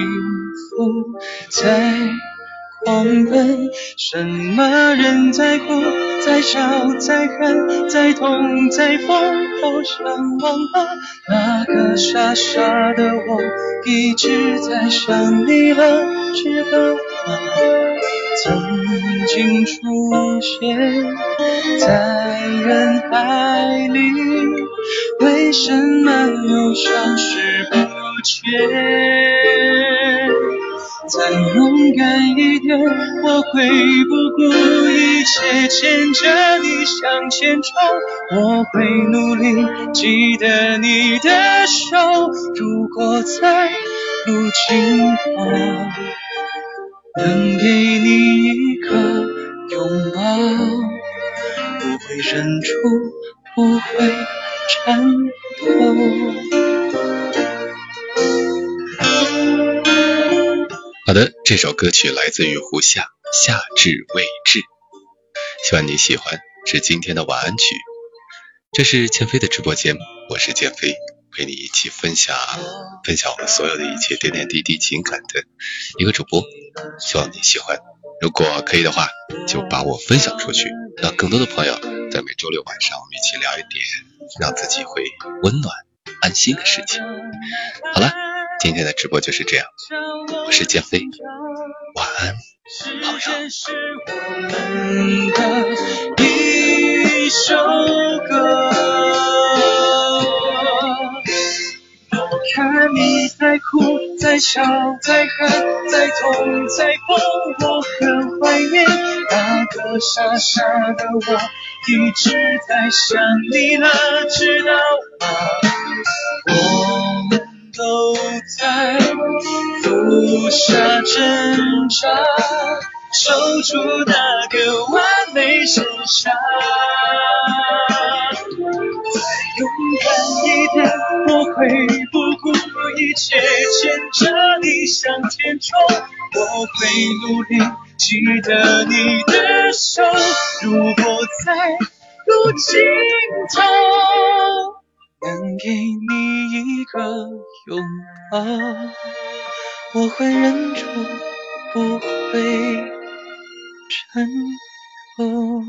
福在狂奔。什么人在哭，在笑，在恨，在痛，在疯，好想忘了那个傻傻的我，一直在想你了，知道吗？曾经出现在人海里，为什么又消失不见？再勇敢一点，我会不顾一切牵着你向前冲。我会努力记得你的手，如果在路尽头能给你一个拥抱，不会忍住，不会颤抖。好的，这首歌曲来自于胡夏，《夏至未至》，希望你喜欢，是今天的晚安曲。这是建飞的直播间，我是建飞，陪你一起分享分享我们所有的一切点点滴滴情感的一个主播，希望你喜欢。如果可以的话，就把我分享出去，让更多的朋友在每周六晚上我们一起聊一点让自己会温暖安心的事情。好了。今天的直播就是这样，我是建飞，晚安，朋友。看你在哭，在笑，在恨，在痛，在疯，我很怀念那个傻傻的我，一直在想你了，知道吗？我们都在浮沙挣扎，守住那个完美身上。勇敢一点，我会不顾一切牵着你向前冲。我会努力记得你的手，如果在路尽头能给你一个拥抱，我会忍住，不会颤抖。